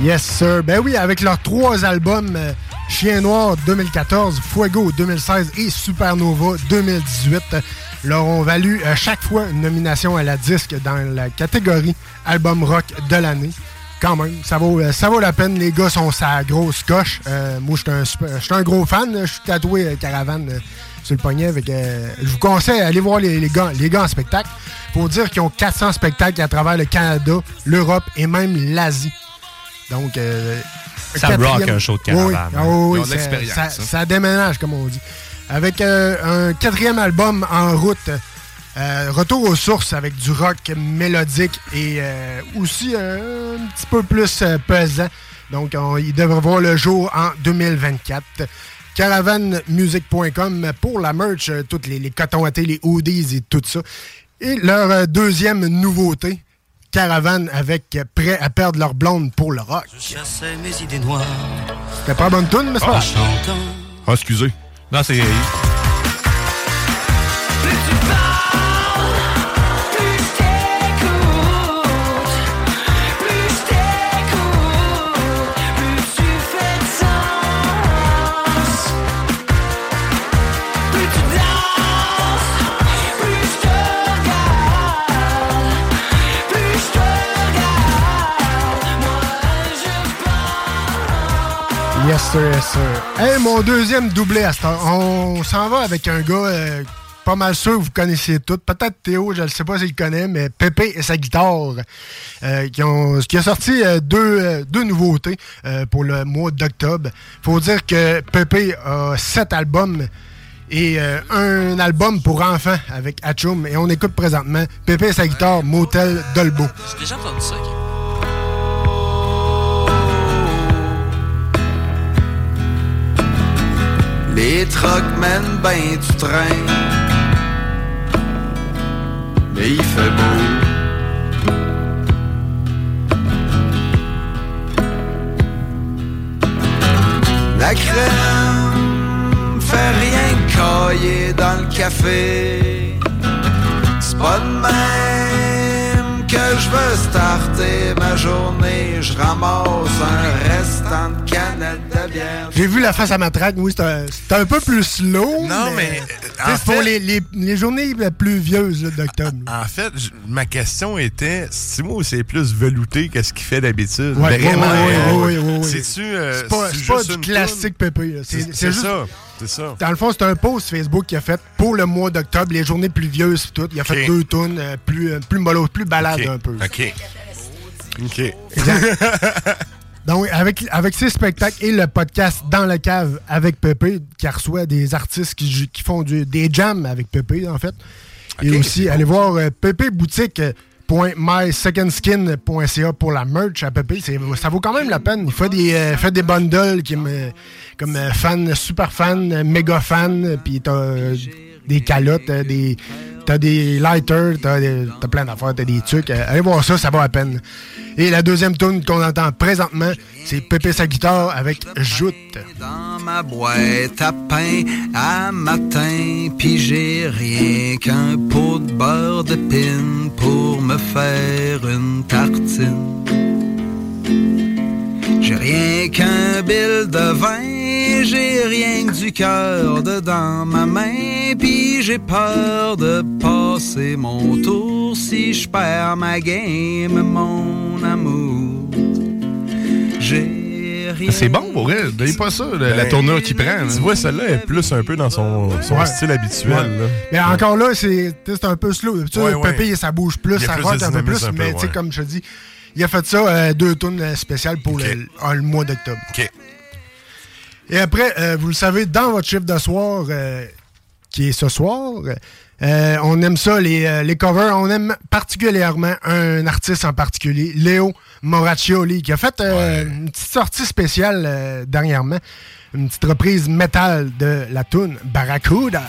Yes, sir. Ben oui, avec leurs trois albums, euh, Chien Noir 2014, Fuego 2016 et Supernova 2018, euh, leur ont valu euh, chaque fois une nomination à la disque dans la catégorie Album Rock de l'année. Quand même, ça vaut, euh, ça vaut la peine. Les gars sont sa grosse coche. Euh, moi, je suis un, un gros fan. Je suis tatoué euh, Caravane euh, sur le poignet. Je vous conseille d'aller voir les, les gars, les gars en spectacle. Pour dire qu'ils ont 400 spectacles à travers le Canada, l'Europe et même l'Asie. Donc, Ça rock, un show de Oui, oui. Caravane. Oui, ça- l'expérience, Ça, hein. ça déménage, comme on dit. Avec un quatrième album en route, euh, retour aux sources avec du rock mélodique et euh, aussi euh, un petit peu plus euh, pesant. Donc, on- il devrait voir le jour en 2024. Caravanmusic.com pour la merch, euh, toutes les, les cotons à thé, les hoodies et tout ça. Et leur euh, deuxième nouveauté, Caravane avec euh, Prêt à perdre leur blonde pour le rock. Je chassais mes idées noires. C'était pas bonne tune, mais c'est pas. Ah, excusez. Non, c'est. Yes, sir, yes, sir. Hey, mon deuxième doublé à cette heure. On s'en va avec un gars euh, pas mal sûr que vous connaissez tous. Peut-être Théo, je ne sais pas s'il le connaît, mais Pépé et sa guitare, euh, qui, ont, qui a sorti euh, deux, euh, deux nouveautés euh, pour le mois d'octobre. faut dire que Pépé a sept albums et euh, un album pour enfants avec Hatchoum. Et on écoute présentement Pépé et sa guitare, Motel Dolbo. J'ai déjà entendu ça. Les trucks mènent ben du train. Mais il fait beau. La crème fait rien cailler dans le café. C'est pas de même que je veux starter ma journée. Je ramasse un restant de bière. J'ai vu la face à ma traque, oui, c'est un, un peu plus slow. Non, mais, c'est pour les, les, les journées pluvieuses d'octobre. En fait, ma question était si moi c'est plus velouté que ce qu'il fait d'habitude. Ouais, Vraiment. ouais, ouais. C'est-tu. euh, C'est pas, pas du classique Pépé. C'est- ça, c'est ça. Dans le fond, c'est un post Facebook qu'il a fait pour le mois d'octobre, les journées pluvieuses et tout. Il a fait deux tunes euh, plus, euh, plus mollo, plus balade un peu. OK. OK. Donc, avec, avec ces spectacles et le podcast Dans la cave avec Pépé, qui reçoit des artistes qui, qui font du- des jams avec Pépé, en fait. et aussi, allez voir euh, pour la merch à Pépé. C'est- Ça vaut quand même la peine. Il fait des, euh, fait des bundles qui me, comme euh, fan, super fan, méga fan, puis t'as euh, des calottes, euh, des, t'as des lighters, t'as, t'as plein d'affaires, t'as des trucs. Euh, allez voir ça, ça vaut la peine. Et la deuxième tune qu'on entend présentement, c'est Pépé sa guitare avec Joute. dans ma boîte à pain à matin, puis j'ai rien qu'un pot de beurre d'épine pour me faire une tartine. J'ai rien qu'un bill de vin, j'ai rien que du cœur dedans ma main, puis j'ai peur de passer mon tour si je perds ma game, mon amour. J'ai rien. C'est bon, pour vrai. Donnez pas ça, la, la Ben, tournure qu'il prend. Tu vois, celle-là est plus un peu dans son, son Ouais. style habituel. Ouais. là. Mais encore là, c'est un peu slow. Tu sais, Ouais, ouais. Pépé, ça bouge plus, ça de un peu plus. dynamisme un peu, mais tu sais, comme je te dis, il a fait ça, euh, deux tunes euh, spéciales pour le, le mois d'octobre. Et après, euh, vous le savez, dans votre chiffre de soir, euh, qui est ce soir, on aime ça, les, les covers. On aime particulièrement un artiste en particulier, Léo Moraccioli, qui a fait une petite sortie spéciale dernièrement. Une petite reprise métal de la tune Barracuda.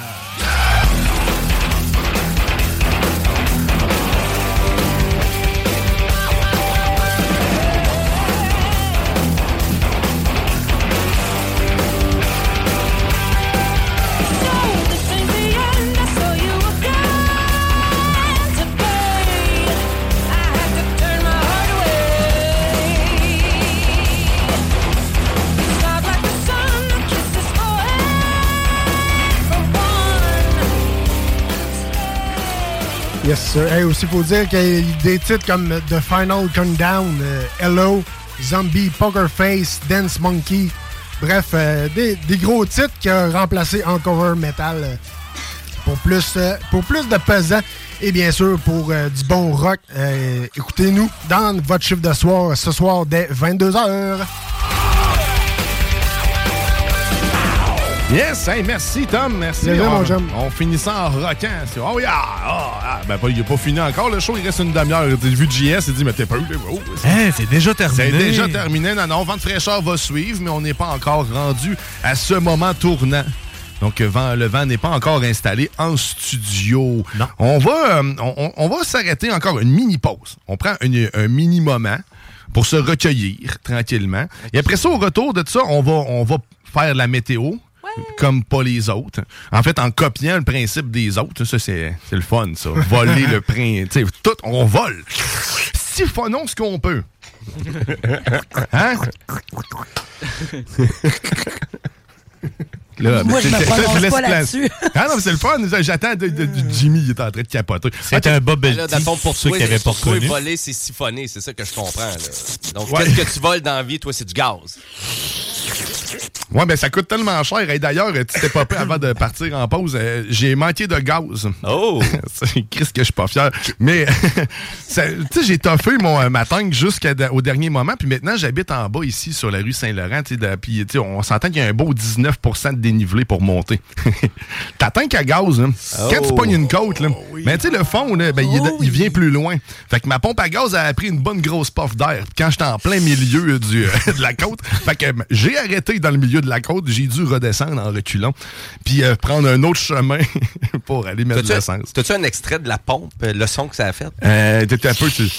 Yes, aussi, faut dire qu'il y a des titres comme The Final Countdown, euh, Hello, Zombie, Poker Face, Dance Monkey. Bref, euh, des, des gros titres qui ont remplacé en cover metal euh, pour, plus, pour plus de pesant et bien sûr pour du bon rock. Écoutez-nous dans votre chiffre de soir ce soir dès 22h. Yes, hey, merci Tom, merci. On, mon chum. on finit ça en rockant. Oh yeah! Ah, ah, ben, pas- il n'est pas fini encore. Le show, il reste une demi-heure. Vu JS, il dit, mais t'es pas eu. Oh, Hein, c'est déjà terminé. C'est déjà terminé. Non, non, Vent de fraîcheur va suivre, mais on n'est pas encore rendu à ce moment tournant. Donc, euh, vent- le vent n'est pas encore installé en studio. Non. On va, euh, on, on- on va s'arrêter encore une mini-pause. On prend une- un mini-moment pour se recueillir tranquillement. Et après ça, au retour de ça, on va, on va faire la météo. Comme pas les autres. En fait, en copiant le principe des autres, ça, c'est c'est le fun, ça. Voler le principe. Tu sais, tout, on vole. Siphonnons ce qu'on peut. Hein? Là, Moi, je me prononce laisse pas là-dessus. Ah non, mais c'est le fun. J'attends de, de- de- Jimmy, il est en train de capoter. C'est un bubble Là, dans pour ceux qui avaient pas reconnu. voler, c'est siphonner, c'est ça que je comprends. là. Donc, Ouais. qu'est-ce que tu voles dans la vie, toi, c'est du gaz. Ouais, ben ça coûte tellement cher. Et d'ailleurs, tu t'es pas prêt avant de partir en pause. euh, J'ai manqué de gaz. Oh! C'est Christ que je suis pas fier. Mais, tu sais, j'ai toffé mon, euh, ma tank jusqu'au dernier moment. Puis maintenant, j'habite en bas ici, sur la rue Saint-Laurent. Puis, tu sais, on s'entend qu'il y a un beau 19% de dénivelé pour monter. Ta tank à gaz, là, quand tu Oh. pognes une côte, là, mais tu sais, le fond, là, ben, il, est- il vient plus loin. Fait que ma pompe à gaz a pris une bonne grosse puff d'air. Puis quand j'étais en plein milieu du, euh, de la côte, fait que euh, j'ai arrêté dans le milieu de la côte. J'ai dû redescendre en reculant. Puis euh, prendre un autre chemin pour aller mettre de l'essence. t'as-tu un extrait de la pompe, euh, le son que ça a fait? Euh, t'étais un peu. Tu...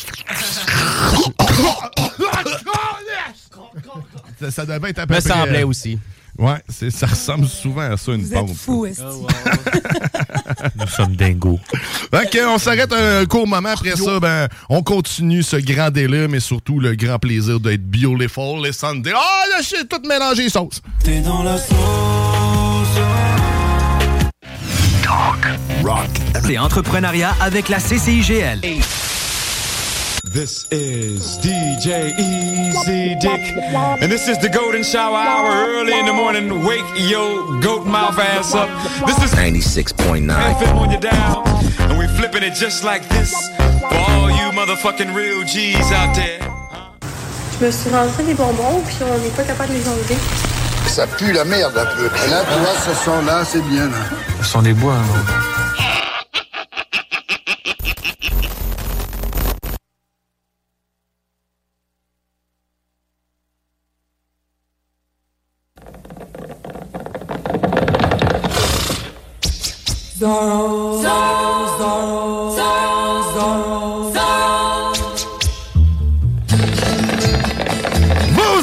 ça, ça devait être à peu Me près, semblait aussi. Ouais, ça ressemble souvent à ça, une Vous êtes pompe. fous, est Nous sommes dingos. OK, on s'arrête un court moment. Après ça, ben, on continue ce grand délire, mais surtout le grand plaisir d'être beautiful les Sunday. Ah, là, j'ai tout mélangé sauce. T'es dans la sauce. Rock. C'est entrepreneuriat avec la CCIGL. This is DJ Easy Dick, and this is the golden shower hour early in the morning. Wake your goat mouth ass up. This is 96.9. FM on your dial, and we flipping it just like this for all you motherfucking real G's out there. Je me suis rentré des bonbons, puis on n'est pas capable de les enlever. Ça pue la merde un peu. Et là, tu vois, ce son-là, c'est bien. Là. Ce sont des bois. Vous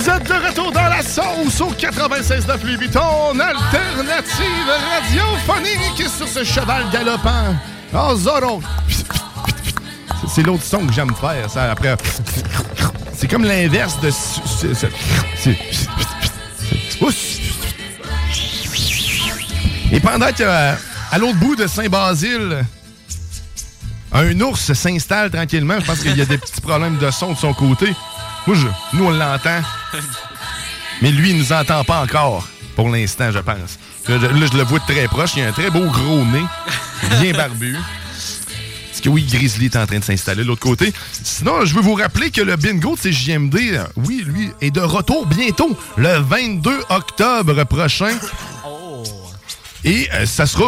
êtes de retour dans la sauce au 96.9 Louis Vuitton, alternative radiophonique sur ce cheval galopant. Oh, Zorro! C'est- l'autre son que j'aime faire, ça, après. C'est comme l'inverse de... Et pendant que, euh, à l'autre bout de Saint-Basile, un ours s'installe tranquillement, je pense qu'il y a des petits problèmes de son de son côté. Moi, je- nous, on l'entend. Mais lui, il nous entend pas encore, pour l'instant, je pense. Là, je, là, je le vois de très proche. Il a un très beau gros nez, bien barbu. Parce que oui, Grizzly est en train de s'installer de l'autre côté. Sinon, je veux vous rappeler que le bingo de CJMD, oui, lui, est de retour bientôt, le 22 octobre prochain. Et euh, ça sera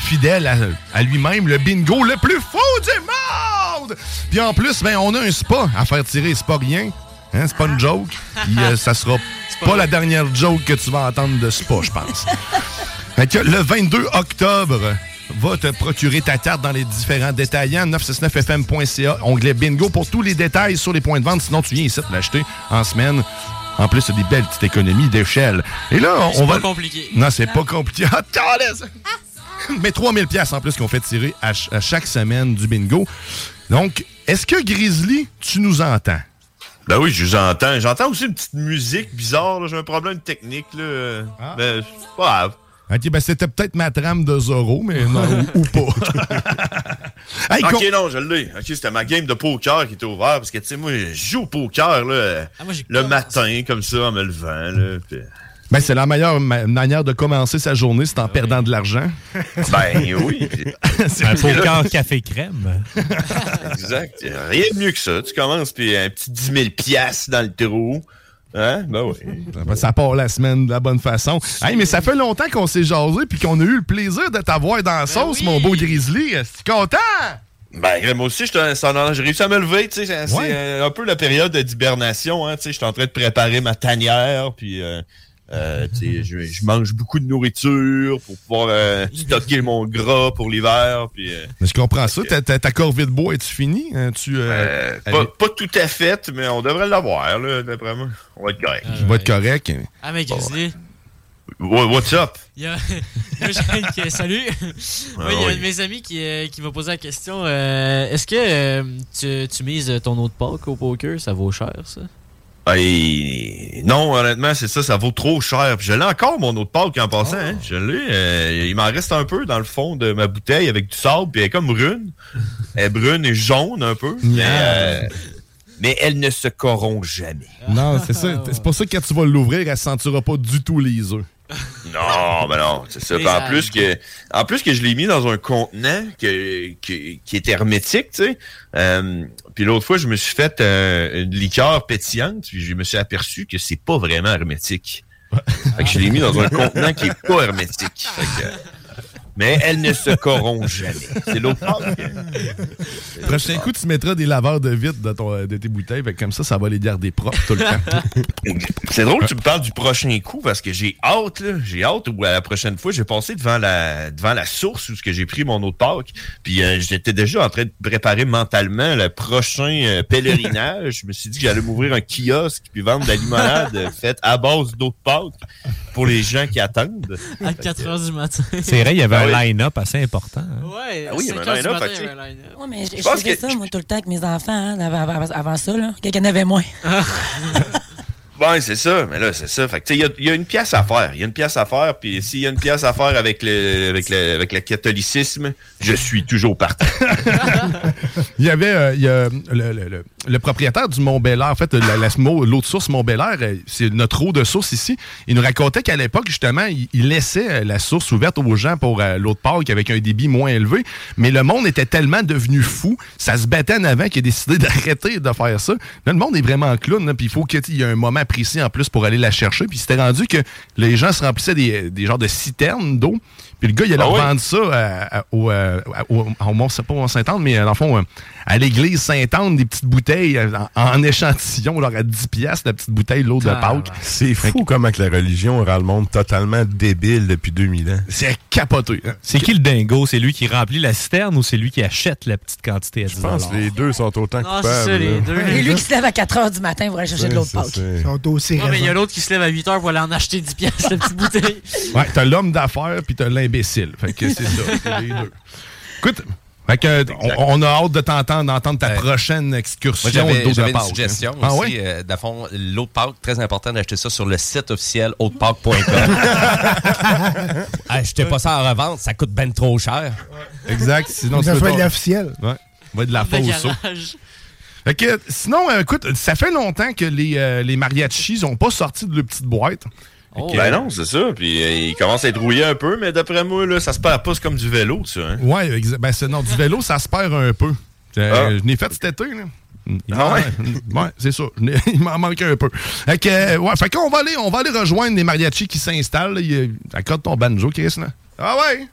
fidèle à, à lui-même, le bingo le plus fou du monde! Puis en plus, ben, on a un spa à faire tirer, c'est pas rien. Hein, c'est pas une joke. Puis euh, ça sera pas, la dernière joke que tu vas entendre de spa, je pense. Fait que le 22 octobre, va te procurer ta carte dans les différents détaillants. 969fm.ca, onglet bingo pour tous les détails sur les points de vente. Sinon, tu viens ici te l'acheter en semaine. En plus, c'est des belles petites économies d'échelle. Et là, on C'est va. pas compliqué. Non, c'est pas compliqué. Ah! Mais 3000 pièces en plus qu'on fait tirer à, ch- à chaque semaine du bingo. Donc, est-ce que Grizzly, tu nous entends? Ben oui, je vous entends. J'entends aussi une petite musique bizarre. J'ai un problème technique. Là. Ben, c'est pas grave. OK, ben c'était peut-être ma trame de Zorro, mais non, ou, ou pas. Hey, ok, non, je l'ai. Ok, c'était ma game de poker qui était ouverte. Parce que, tu sais, moi, je joue au poker là, le matin, comme ça, en me levant. Là, Ben, c'est la meilleure ma- manière de commencer sa journée, c'est en perdant de l'argent. Ben oui. C'est Un poker café crème. Exact. Rien de mieux que ça. Tu commences, puis un petit 10 000 piastres dans le trou. Hein? Ben oui. Ben, Ça part la semaine de la bonne façon. Hey, mais ça fait longtemps qu'on s'est jasé puis qu'on a eu le plaisir de t'avoir dans la sauce, mon beau Grizzly. Es-tu content? Ben, moi aussi, j'étais- ça en- j'ai réussi à me lever. tu sais, C'est un peu la période d'hibernation. Hein, tu sais, J'étais en train de préparer ma tanière. Puis, euh, euh, je, je mange beaucoup de nourriture pour pouvoir euh, stocker mon gras pour l'hiver. Puis, euh, Mais je comprends ça. Ta, ta, ta corvée de bois, es-tu fini? Hein, Tu, euh, euh, pas, pas tout à fait, mais on devrait l'avoir, là, d'après moi. On va être correct. Je vais être correct. Ah, mais Grizzly. What- What's up? Il y a, salut. Ah Ouais, il y a oui. un de mes amis qui, euh, qui m'a posé la question euh, est-ce que euh, tu, tu mises ton autre Pâques au poker? Ça vaut cher, ça? Non, honnêtement, c'est ça, ça vaut trop cher. Puis je l'ai encore, mon autre Pâques, en passant. hein. Je l'ai. euh, il m'en reste un peu dans le fond de ma bouteille avec du sable, puis elle est comme brune. Elle est brune et jaune un peu. Mais, euh, mais elle ne se corrompt jamais. Non, c'est ça. C'est pour ça que quand tu vas l'ouvrir, elle ne sentira pas du tout les œufs. Non, mais non, c'est ça. En plus que, en plus que je l'ai mis dans un contenant que, que- qui est hermétique, tu sais. Euh, puis l'autre fois, je me suis fait euh, une liqueur pétillante, puis je me suis aperçu que c'est pas vraiment hermétique. Fait que je l'ai mis dans un contenant qui est pas hermétique. Fait que- mais elle ne se corrompt jamais. C'est l'autre part que- Prochain coup, tu mettras des laveurs de vitre de, ton- de tes bouteilles. fait comme ça, ça va les garder propres tout le temps. C'est drôle que tu me parles du prochain coup parce que j'ai hâte, là. J'ai hâte où à la prochaine fois, j'ai passé devant la, devant la source où j'ai pris mon autre Pâques. Puis euh, j'étais déjà en train de préparer mentalement le prochain euh, pèlerinage. Je me suis dit que j'allais m'ouvrir un kiosque puis vendre de la limonade faite à base d'autres Pâques pour les gens qui attendent. À 4 h du matin. C'est vrai, il y avait Ah. Line-up assez important. hein. Ouais, Ah oui, il y avait 5 un line-up. Ouais, mais je, je pense faisais que- ça, moi, tout le temps avec mes enfants, hein, avant, avant- avant ça, là. Quelqu'un en avait moins. Ouais, c'est ça. Mais là, c'est ça. Fait il y a- il y, a une pièce à faire. Il y a une pièce à faire. Puis s'il y a une pièce à faire avec le, avec le, avec le catholicisme, je suis toujours partant. Il y avait euh, il y a, le, le- le- propriétaire du Mont Bel Air, en fait, la- l'autre source Mont Bel Air, euh, c'est notre eau de source ici. Il nous racontait qu'à l'époque, justement, il, laissait euh, la source ouverte aux gens pour euh, l'autre parc avec un débit moins élevé. Mais le monde était tellement devenu fou, ça se battait en avant qu'il a décidé d'arrêter de faire ça. Là, le monde est vraiment clown, puis il faut qu'il y ait un moment précis en plus pour aller la chercher. Puis c'était rendu que les gens se remplissaient des, des genres de citernes d'eau. Puis le gars, il allait Ah oui? vendre ça à- à- au, euh, à- au, au Mont, c'est pas au Mont-Saint-Anne, mais euh, dans le fond, euh, à l'église Sainte-Anne, des petites bouteilles en, en échantillon, genre à 10 piastres, la petite bouteille, l'eau de Pâques. C'est fou comment que la religion rend le monde totalement débile depuis 2000 ans. C'est capoté. hein. C'est qui le dingo? C'est lui qui remplit la citerne ou c'est lui qui achète la petite quantité à 10 Je pense que les deux sont autant Non, coupables. c'est ça, les deux. Et lui qui se lève à 4 h du matin pour aller chercher de l'autre C'est Pâques. Ils sont aussi Non, mais il y a l'autre qui se lève à 8 h pour aller en acheter 10 pièces, la petite bouteille. Ouais, t'as l'homme d'affaires puis t'as Fait que c'est ça, c'est les deux. Écoute, fait que, on, on a hâte de t'entendre, d'entendre ta Ouais. prochaine Moi, excursion d'eau de j'avais une suggestion hein. Ah aussi. ouais? euh, dans le fond, l'eau de Pâques, très important d'acheter ça sur le site officiel hautepark.com. Achetez pas ça en revente, ça coûte ben trop cher. Exact. Sinon, ça pas- de l'officiel. Ouais. Va être de la fausse. Fait que, sinon, euh, écoute, ça fait longtemps que les, euh, les mariachis n'ont pas sorti de leur petite boîte. Que, Ben non, c'est ça. Puis euh, il commence à être rouillé un peu, mais d'après moi, là, ça se perd pas c'est comme du vélo, ça. Hein? Ouais, exa- ben c'est non, du vélo, ça se perd un peu. Euh, Ah. Je l'ai fait cet été, là. Ah ouais? ouais, c'est ça. Je Il m'en manque un peu. Fait que, euh, ouais, fait qu'on va aller, on va aller rejoindre les mariachis qui s'installent. Accorde ton banjo, Chris, là. Ah ouais?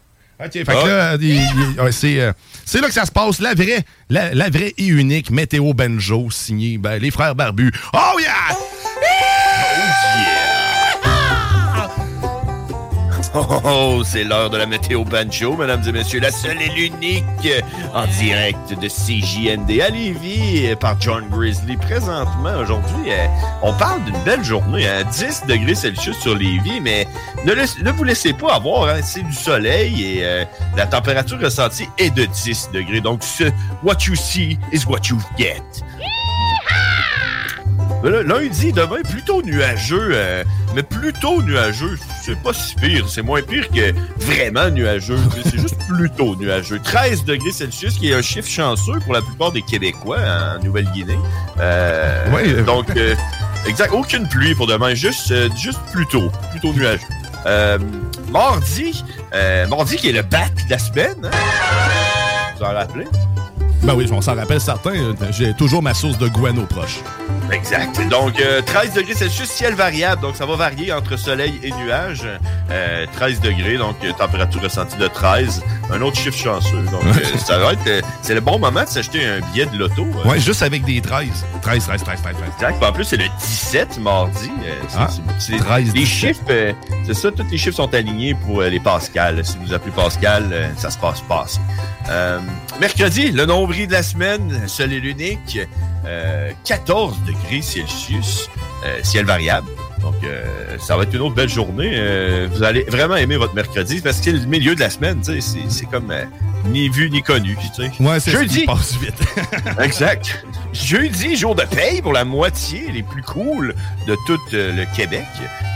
OK, fait que là, il- il- ouais, c'est, euh, là que ça se passe. La vraie, la, la vraie et unique météo banjo signée ben, les frères barbus. Oh yeah! Oh, oh, oh, c'est l'heure de la météo banjo, mesdames et messieurs. La seule et l'unique en direct de CJND à Lévis par John Grizzly. Présentement, aujourd'hui, euh, on parle d'une belle journée à 10 degrés Celsius sur Lévis, mais ne vous laissez pas avoir. hein, c'est du soleil et euh, la température ressentie est de 10 degrés. Donc, ce, what you see is what you get. Lundi, demain, plutôt nuageux, euh, mais plutôt nuageux. C'est pas si pire. C'est moins pire que vraiment nuageux. C'est juste plutôt nuageux. 13 degrés Celsius, qui est un chiffre chanceux pour la plupart des Québécois en Nouvelle-Guinée. Euh, euh, Donc, euh, exact. Aucune pluie pour demain. Juste, euh, juste plutôt. Plutôt nuageux. Mardi, euh, mardi qui est le bat de la semaine. hein? Vous en rappelez? Ben oui, on s'en rappelle certains. euh, J'ai toujours ma source de guano proche. Exact. Donc, euh, 13 degrés Celsius, ciel variable. Donc, ça va varier entre soleil et nuages. Euh, 13 degrés, donc euh, température ressentie de 13. Un autre chiffre chanceux. Donc, euh, ça va être... euh, c'est le bon moment de s'acheter un billet de loto. euh. Ouais, juste avec des 13. 13, 13, 13, 13, 13. Exact. En plus, c'est le 17 mardi. Euh, c'est- Ah, c'est- c'est- 13, les 17. chiffres, euh, c'est ça, tous les chiffres sont alignés pour euh, les Pascal. Si vous appelez Pascal, euh, ça se passe passe. Euh, mercredi, le nombril de la semaine, seul et l'unique, euh, 14 degrés Celsius, euh, ciel variable. Donc, euh, ça va être une autre belle journée. Euh, vous allez vraiment aimer votre mercredi parce que c'est le milieu de la semaine, c'est, c'est comme euh, ni vu ni connu. Tu sais. Ouais, c'est ce Jeudi. qui passe vite. Exact. Jeudi, jour de paye pour la moitié les plus cool de tout euh, le Québec.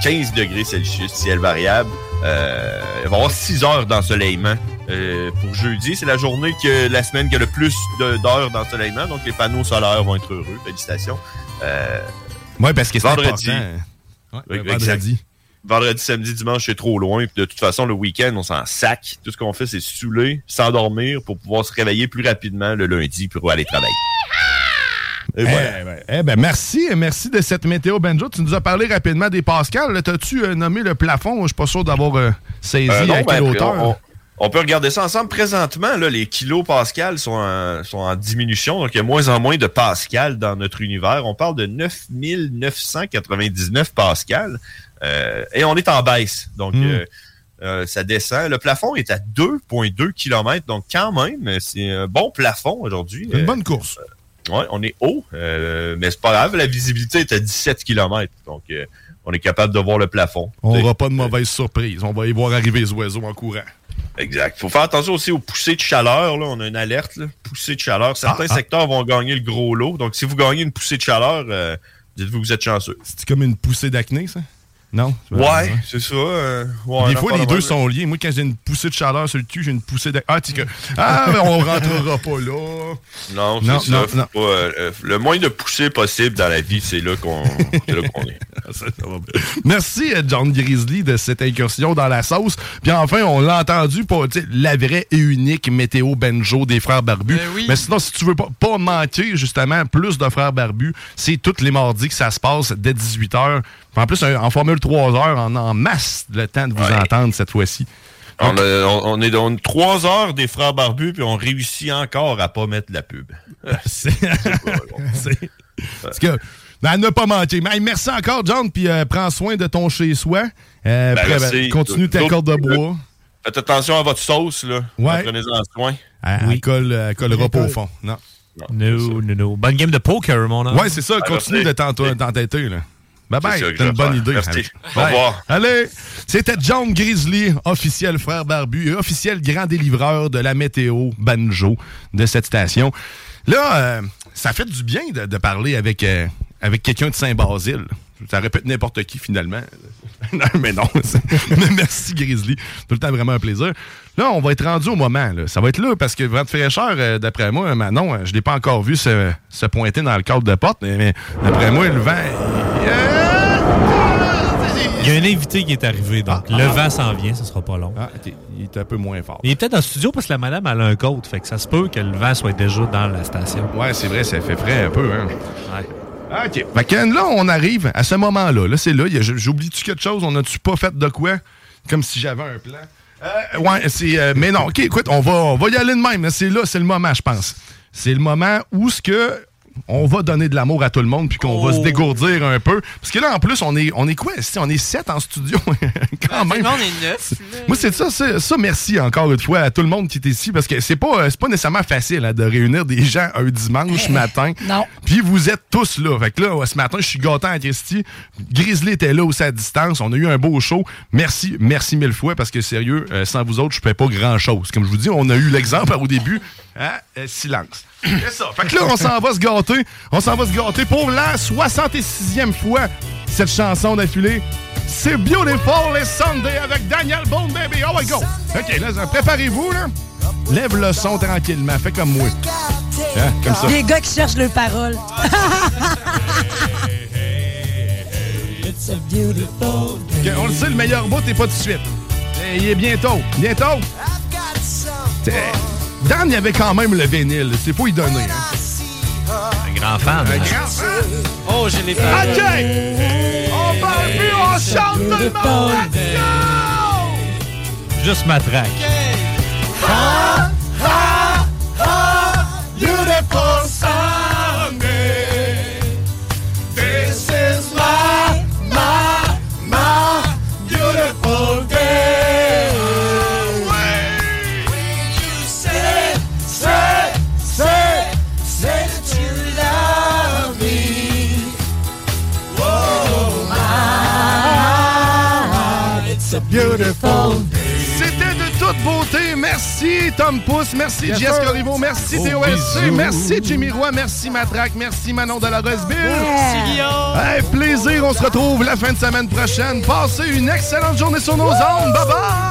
15 degrés Celsius, ciel variable. Euh, il va y avoir 6 heures d'ensoleillement euh, pour jeudi. C'est la journée que la semaine qui a le plus de- d'heures d'ensoleillement. Donc, les panneaux solaires vont être heureux. Félicitations. Euh, Ouais, parce que c'est vendredi. important. Ouais, vendredi. exact. Vendredi, samedi, dimanche, c'est trop loin. Puis de toute façon, le week-end, on s'en sac. Tout ce qu'on fait, c'est saouler, s'endormir pour pouvoir se réveiller plus rapidement le lundi pour aller travailler. Et Eh ben, eh ben, merci, merci de cette météo banjo. Tu nous as parlé rapidement des Pascal. T'as-tu euh, nommé le plafond? Je suis pas sûr d'avoir euh, saisi Euh, non, à quelle ben, hauteur. on, on peut regarder ça ensemble. Présentement, là, les kilos Pascal sont en, sont en diminution, donc il y a moins en moins de Pascal dans notre univers. On parle de 9999 Pascal euh, et on est en baisse. Donc, Hmm. euh, euh, ça descend. Le plafond est à 2,2 km, donc quand même, c'est un bon plafond aujourd'hui. Une bonne course. Ouais, on est haut, euh, mais c'est pas grave. La visibilité est à 17 km, donc euh, on est capable de voir le plafond. On n'aura pas de mauvaise surprise. On va y voir arriver les oiseaux en courant. Exact. faut faire attention aussi aux poussées de chaleur. Là. On a une alerte, là. poussée de chaleur. Certains Ah, ah. secteurs vont gagner le gros lot. Donc, si vous gagnez une poussée de chaleur, euh, dites-vous que vous êtes chanceux. C'est comme une poussée d'acné, ça? Non? Ouais, c'est ça. euh, ouais, Des fois, les de deux sont liés. Moi, quand j'ai une poussée de chaleur sur le cul, j'ai une poussée d'acné. Ah, tu que. Ah, mais on rentrera pas là. Non, Non, ça. non, faut non. pas, euh, euh, le moins de poussées possible dans la vie, c'est là qu'on c'est là qu'on est. Ça, ça va bien. Merci, John Grizzly, de cette incursion dans la sauce. Puis enfin, on l'a entendu pour la vraie et unique météo banjo des frères barbus. Mais sinon, si tu veux pas, pas manquer, justement, plus de frères barbus, c'est tous les mardis que ça se passe dès 18h. En plus, en formule 3 heures, en, en masse le temps de vous entendre cette fois-ci. On, a- on- on est dans trois heures des frères barbus, puis on réussit encore à pas mettre de la pub. C'est- que, ben, ne pas manquer. Mais, merci encore, John, puis euh, prends soin de ton chez-soi. Euh, Ben, ben, continue ta D'autres- corde de bois. Faites attention à votre sauce, là. Ouais. Prenez-en soin. Elle, elle colle, elle collera pas au fond. Non. No, no, no. Bonne game de poker, mon homme. Ouais, c'est ça. Continue de t'ent- t'entêter, là. Bye bye. C'est une bonne idée. Merci. Au revoir. Allez. C'était John Grizzly, officiel frère barbu et officiel grand délivreur de la météo banjo de cette station. Là, euh, ça fait du bien de, de parler avec, euh, avec quelqu'un de Saint-Basile. Ça répète n'importe qui, finalement. non, mais non. merci, Grizzly. Tout le temps vraiment un plaisir. Là, on va être rendu au moment. là. Ça va être là parce que vent de fraîcheur, euh, d'après moi, Manon, euh, je ne l'ai pas encore vu se, se pointer dans le cadre de porte, mais, mais d'après moi, le vent. Il y a un invité qui est arrivé, donc le vent s'en vient, ce sera pas long. Ah. Il est un peu moins fort. Il est peut-être dans le studio parce que la madame elle a un coat, fait que ça se peut que le vent soit déjà dans la station. Ouais, c'est vrai, ça fait frais un peu, hein. OK. Fait là, on arrive à ce moment-là. Là, c'est là. J'oublie-tu quelque chose? On a-tu pas fait de quoi? Comme si j'avais un plan. Euh, ouais, c'est. euh, mais non, OK, écoute, on va, on va y aller de même. C'est là, c'est le moment, je pense. C'est le moment où ce que. On va donner de l'amour à tout le monde puis qu'on va se dégourdir un peu. Parce que là, en plus, on est, on est quoi? ici? On est sept en studio? Quand même. on est neuf. Moi, c'est ça, ça, merci encore une fois à tout le monde qui est ici parce que c'est pas, euh, c'est pas nécessairement facile hein, de réunir des gens un dimanche matin. Non. Puis vous êtes tous là. Fait que là, ouais, ce matin, je suis gâté à Christy. Grizzly était là aussi à distance. On a eu un beau show. Merci, merci mille fois parce que sérieux, euh, sans vous autres, je fais pas grand chose. Comme je vous dis, on a eu l'exemple au début. Hein? Euh, silence. C'est ça. Fait que là, on s'en va se gâter. On s'en va se gâter pour la 66e fois cette chanson d'affilée. C'est Beautiful et Sunday avec Daniel Bone Baby. Oh my go! OK, là, préparez-vous, là. Lève le son tranquillement. Fais comme moi. Hein, Comme ça. Les gars qui cherchent leurs paroles. It's a beautiful OK, on le sait, le meilleur bout n'est pas tout de suite. Eh, Il est bientôt. Bientôt? Dan, il y avait quand même le vinyle. C'est pas y donner. Hein. Un grand fan. Un hein. grand fan. Oh, j'ai les OK! On parle plus, on chante tout le monde! Let's go! Juste matraque. Beautiful Beauté. Merci Tom Pousse, merci Yes, Jess. Corriveau, merci Gros TOSC, merci Jimmy Roy, merci Matraque, merci Manon de la Roseville. Merci, Guillaume. Hey, plaisir, on se retrouve la fin de semaine prochaine. Passez une excellente journée sur nos ondes. Bye bye!